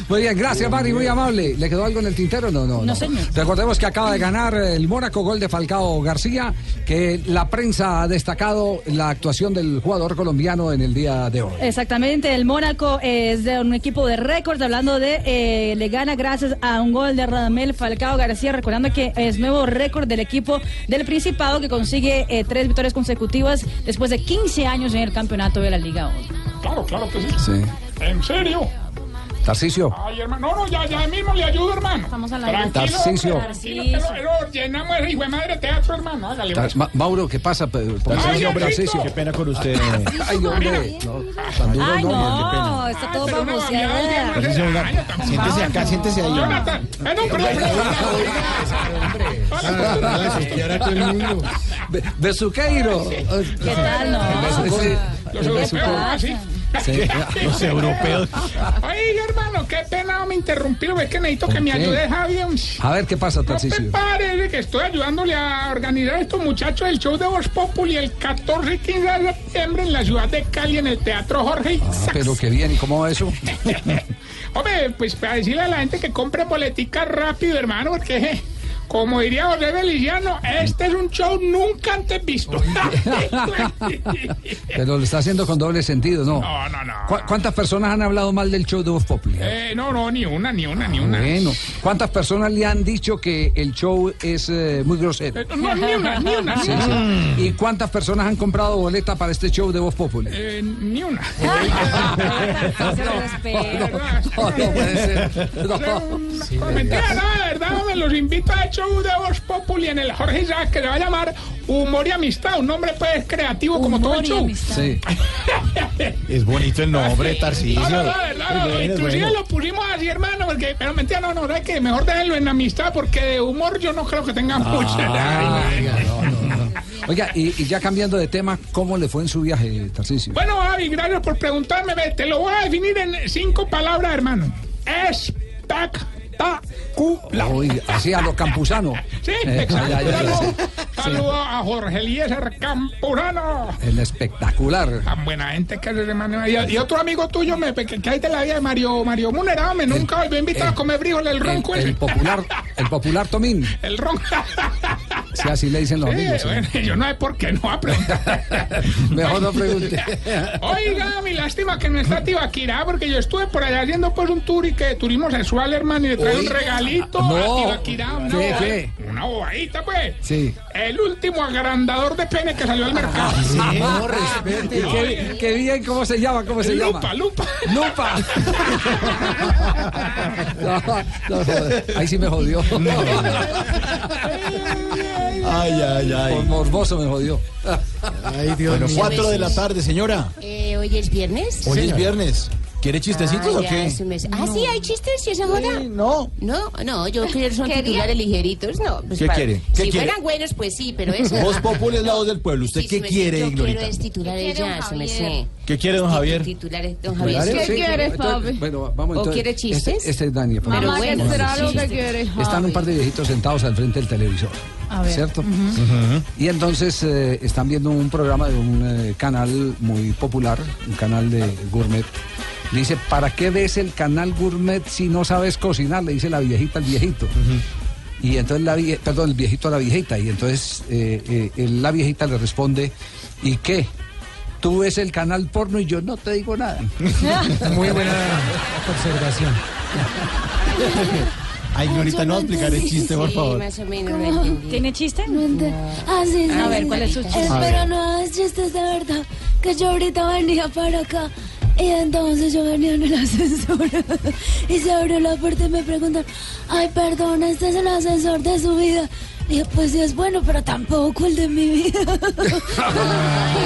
Muy bien, gracias Mari, muy amable. ¿Le quedó algo en el tintero? No, no. No, señor. Recordemos que acaba de ganar el Mónaco, gol de Falcao García, que la prensa ha destacado la actuación del jugador colombiano en el día de hoy. Exactamente, el Mónaco es de un equipo de récord, hablando de, eh, le gana gracias a un gol de Radamel Falcao García, recordando que es nuevo récord del equipo del Principado que consigue eh, tres victorias consecutivas después de 15 años en el campeonato de la Liga 1. Claro, claro que sí. Sí. ¿En serio? Tarcicio. Ay, hermano. No, no, ya, ya mismo le ayudo, hermano. Estamos al aire. Tranquilo, Tarcisio. hombre, tranquilo, pero- pero llenamos ese hijo de madre teatro, hermano. Hágale, Tar- pues. Ma- Mauro, ¿qué pasa? Por- Ay, Tarcisio. Tarcisio. Qué pena con usted. Ay, hombre. No, tan duro Ay, no, no, está todo pero ya, siéntese acá, siéntese ahí. Jonathan, eh, no, perdón, perdón. Be- Besuqueiro. ¿Qué tal, no? Sí. Los europeos, así. Sí. Los europeos. Ay, hermano, qué pena me interrumpieron. Es que necesito que me qué? ayude, Javier. A ver, ¿qué pasa, No te Tarcisio? parece que estoy ayudándole a organizar a estos muchachos el show de Voz Populi el 14 y 15 de septiembre en la ciudad de Cali, en el Teatro Jorge Ah, pero qué bien, ¿y cómo va eso? Hombre, pues para decirle a la gente que compre boletica rápido, hermano, porque como diría José Feliciano, este es un show nunca antes visto. Pero lo está haciendo con doble sentido, ¿no? No, no, no. ¿Cu- ¿Cuántas personas han hablado mal del show de Voz Populi? Eh, no, no, ni una, ni una, ni una. Bueno, ¿cuántas personas le han dicho que el show es eh, muy grosero? Eh, no, ni una, ni una, ni Sí, una. sí. ¿Y cuántas personas han comprado boleta para este show de Voz Populi? Eh, ni una. No, no puede ser. No. Por mentira, no, de verdad, me los invito a show de Voz Populi en el Jorge Isaac, que se va a llamar Humor y Amistad, un nombre pues creativo como todo el show. Sí. Es bonito el nombre, Tarcisio. No, no, no, no, Es es inclusive bueno. lo pusimos así, hermano, porque, pero mentira, no, no, ¿sabes qué? Mejor déjenlo en amistad, porque de humor yo no creo que tenga mucha. Ay, no, no, no. Oiga, y, y ya cambiando de tema, ¿cómo le fue en su viaje, Tarcisio? Bueno, Javi, gracias por preguntarme. Te lo voy a definir en cinco palabras, hermano. Espectacular. Uy, así a los campusanos. Sí, Eh, exacto. Saludo, sí. a Jorge Eliezer Campurano. El espectacular. Tan buena gente que es hermano. Y, y otro amigo tuyo me, que, que hay de la vida de Mario, Mario Munera, me nunca volvió a invitar a comer frijoles, el ronco El, el popular, el popular Tomín. El ronco. Si así le dicen los Sí, sí. bueno, yo no sé por qué no preguntar. Mejor no pregunte. Oiga, mi lástima que no está Tibaquirá, porque yo estuve por allá haciendo pues un tour y que turismo sexual, hermano, y le traje un regalito No. a Tibaquirá. Una, ¿Qué, boba- qué? Una bobadita, pues. Sí. El último agrandador de pene que salió al mercado. No, respete. Qué, qué bien, ¿cómo se llama? ¿Cómo se llama? Lupa, lupa. Lupa. No, no, joder. ahí sí me jodió. Ay, ay, ay. Por morboso me jodió. Ay, Dios bueno, mío. cuatro de la tarde, señora. Eh, ¿Hoy es viernes? Hoy es viernes. ¿Quiere chistecitos Ah, o qué? Ah, sí, hay chistes y esa joda. no. No, no, yo quiero son ¿Quería? titulares ligeritos. No, pues ¿Qué para- quiere? ¿Qué si quiere? fueran buenos, pues sí, pero eso. Voz Populi es la voz del pueblo. ¿Usted Sí, qué sí, quiere, Yo quiero quiere, ya, don eso me sé. ¿Qué quiere, don Javier? Titulares, don Javier. ¿Qué ¿sí? quieres, papi? Bueno, vamos ¿O entonces. quiere chistes? Este, este es Dani. por Pero favor. bueno, ¿qué será sí, lo que quieres, Están un par de viejitos sentados al frente del televisor. A ver. ¿Cierto? Y entonces eh, están viendo un programa de un eh, canal muy popular, un canal de gourmet. Dice, ¿para qué ves el canal gourmet si no sabes cocinar? Le dice la viejita al viejito. Y entonces la vie- perdón, el viejito a la viejita. Y entonces eh, eh, el- la viejita le responde, ¿y qué? Tú ves el canal porno y yo no te digo nada. Muy buena observación. Ay, Glorita, no va a explicar el chiste, por Sí, favor. más o menos lo entendí. ¿Tiene chiste? Ah, sí, sí, A ver, sí. ¿cuál es su chiste? A pero ver. no es chistes de verdad. Que yo ahorita venía para acá. Y entonces yo venía en el ascensor. y se abrió la puerta y me preguntan: Ay, perdón, este es el ascensor de su vida. Y yo, pues sí es bueno, pero tampoco el de mi vida.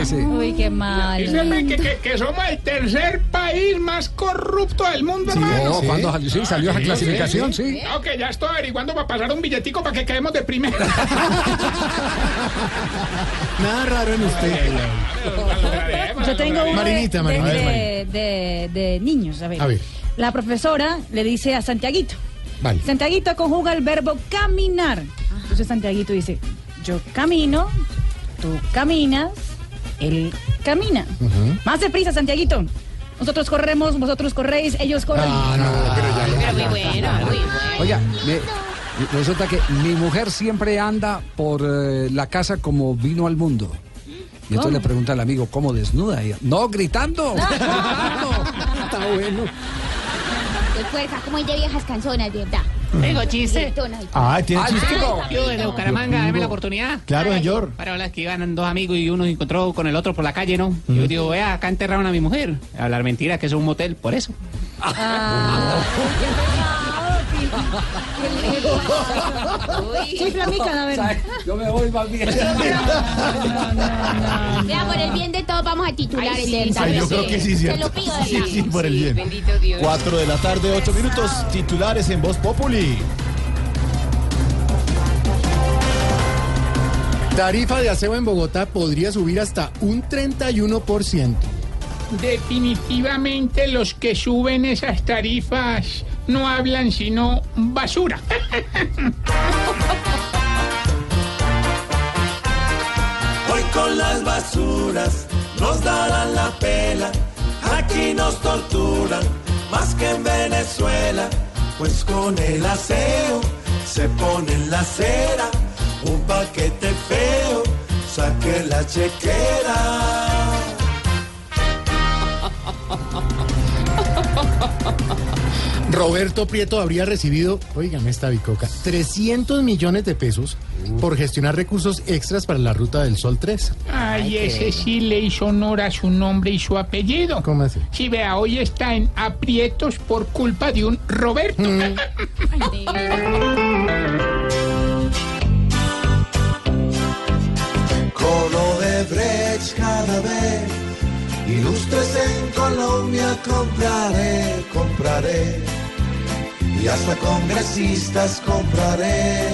Sí, sí. Uy, qué mal. Dígame que, que, que somos el tercer país más corrupto del mundo, hermano. No, cuando salió, sí, salió esa Sí, clasificación, sí, sí. No, que ya estoy averiguando para pasar un billetico para que quedemos de primera. Nada raro en usted. Yo tengo uno de- Marinita, de, Marinita. de, de- de niños. A ver. A ver. La profesora le dice a Santiaguito. Vale. Santiaguito conjuga el verbo caminar. Entonces Santiaguito dice, yo camino, tú caminas, él camina. Más deprisa, Santiaguito. Nosotros corremos, vosotros corréis, ellos corren. Ah, no, pero ya Pero muy bueno, muy bueno. Oiga, me- resulta que mi mujer siempre anda por eh, la casa como vino al mundo. Y entonces ¿Cómo? le pregunta al amigo, ¿cómo desnuda? Y ella, no, gritando. Está bueno. De fuerza, como hay de viejas canzonas, de verdad. Tengo chiste. Ah, ¿tiene Ah, chiste? Yo de Bucaramanga, dame la oportunidad. Claro, señor. Para las que iban dos amigos y uno se encontró con el otro por la calle, ¿no? Y Yo digo, vea, acá enterraron a mi mujer. Hablar mentira, que es un motel, por eso. Sí, flamica, a ver. Yo me voy más bien. Vea, por el bien de todos vamos a titular Ay, el del Ay, yo creo que sí, cierto. lo pido, de Sí, sí, por el bien. Bendito Dios. Cuatro de la tarde, ocho minutos. Titulares en Voz Populi. Tarifa de aseo en Bogotá podría subir hasta un 31%. Definitivamente los que suben esas tarifas no hablan sino basura. Hoy con las basuras nos darán la pela. Aquí nos torturan más que en Venezuela. Pues con el aseo se pone la acera un paquete feo. Saque la chequera. Roberto Prieto habría recibido, oigan esta bicoca, 300 millones de pesos por gestionar recursos extras para la Ruta del Sol 3. Ay, ese sí le hizo honor a su nombre y su apellido. ¿Cómo así? Sí, vea, hoy está en aprietos por culpa de un Roberto. Con Odebrecht cada vez. Ilustres en Colombia compraré, compraré. Y hasta congresistas compraré.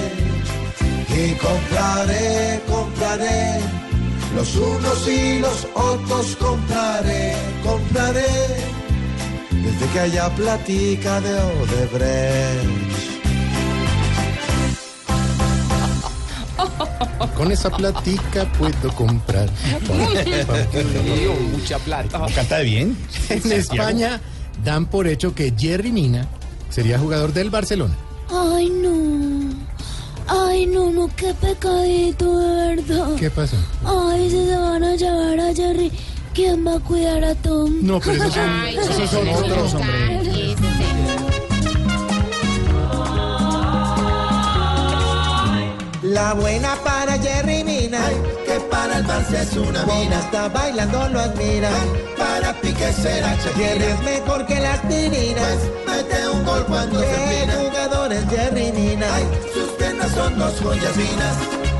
Y compraré, compraré, los unos y los otros compraré, compraré, desde que haya platica de Odebrecht. Con esa platica puedo comprar. Mucha plata. ¿Canta bien? En España dan por hecho que Jerry Mina sería jugador del Barcelona. Ay, no. Ay, no, no, qué pecadito, de verdad. ¿Qué pasó? Ay, si se van a llevar a Jerry, ¿quién va a cuidar a Tom? No, pero esos son, Ay, esos son no, otros, no, hombre. La buena para Jerry Mina, que para el Barça es una mina. está bailando lo admira, para Pique será Jerry es mejor que las tirinas. mete un gol cuando se pina. jugador es Jerry Mina, sus piernas son dos joyas finas.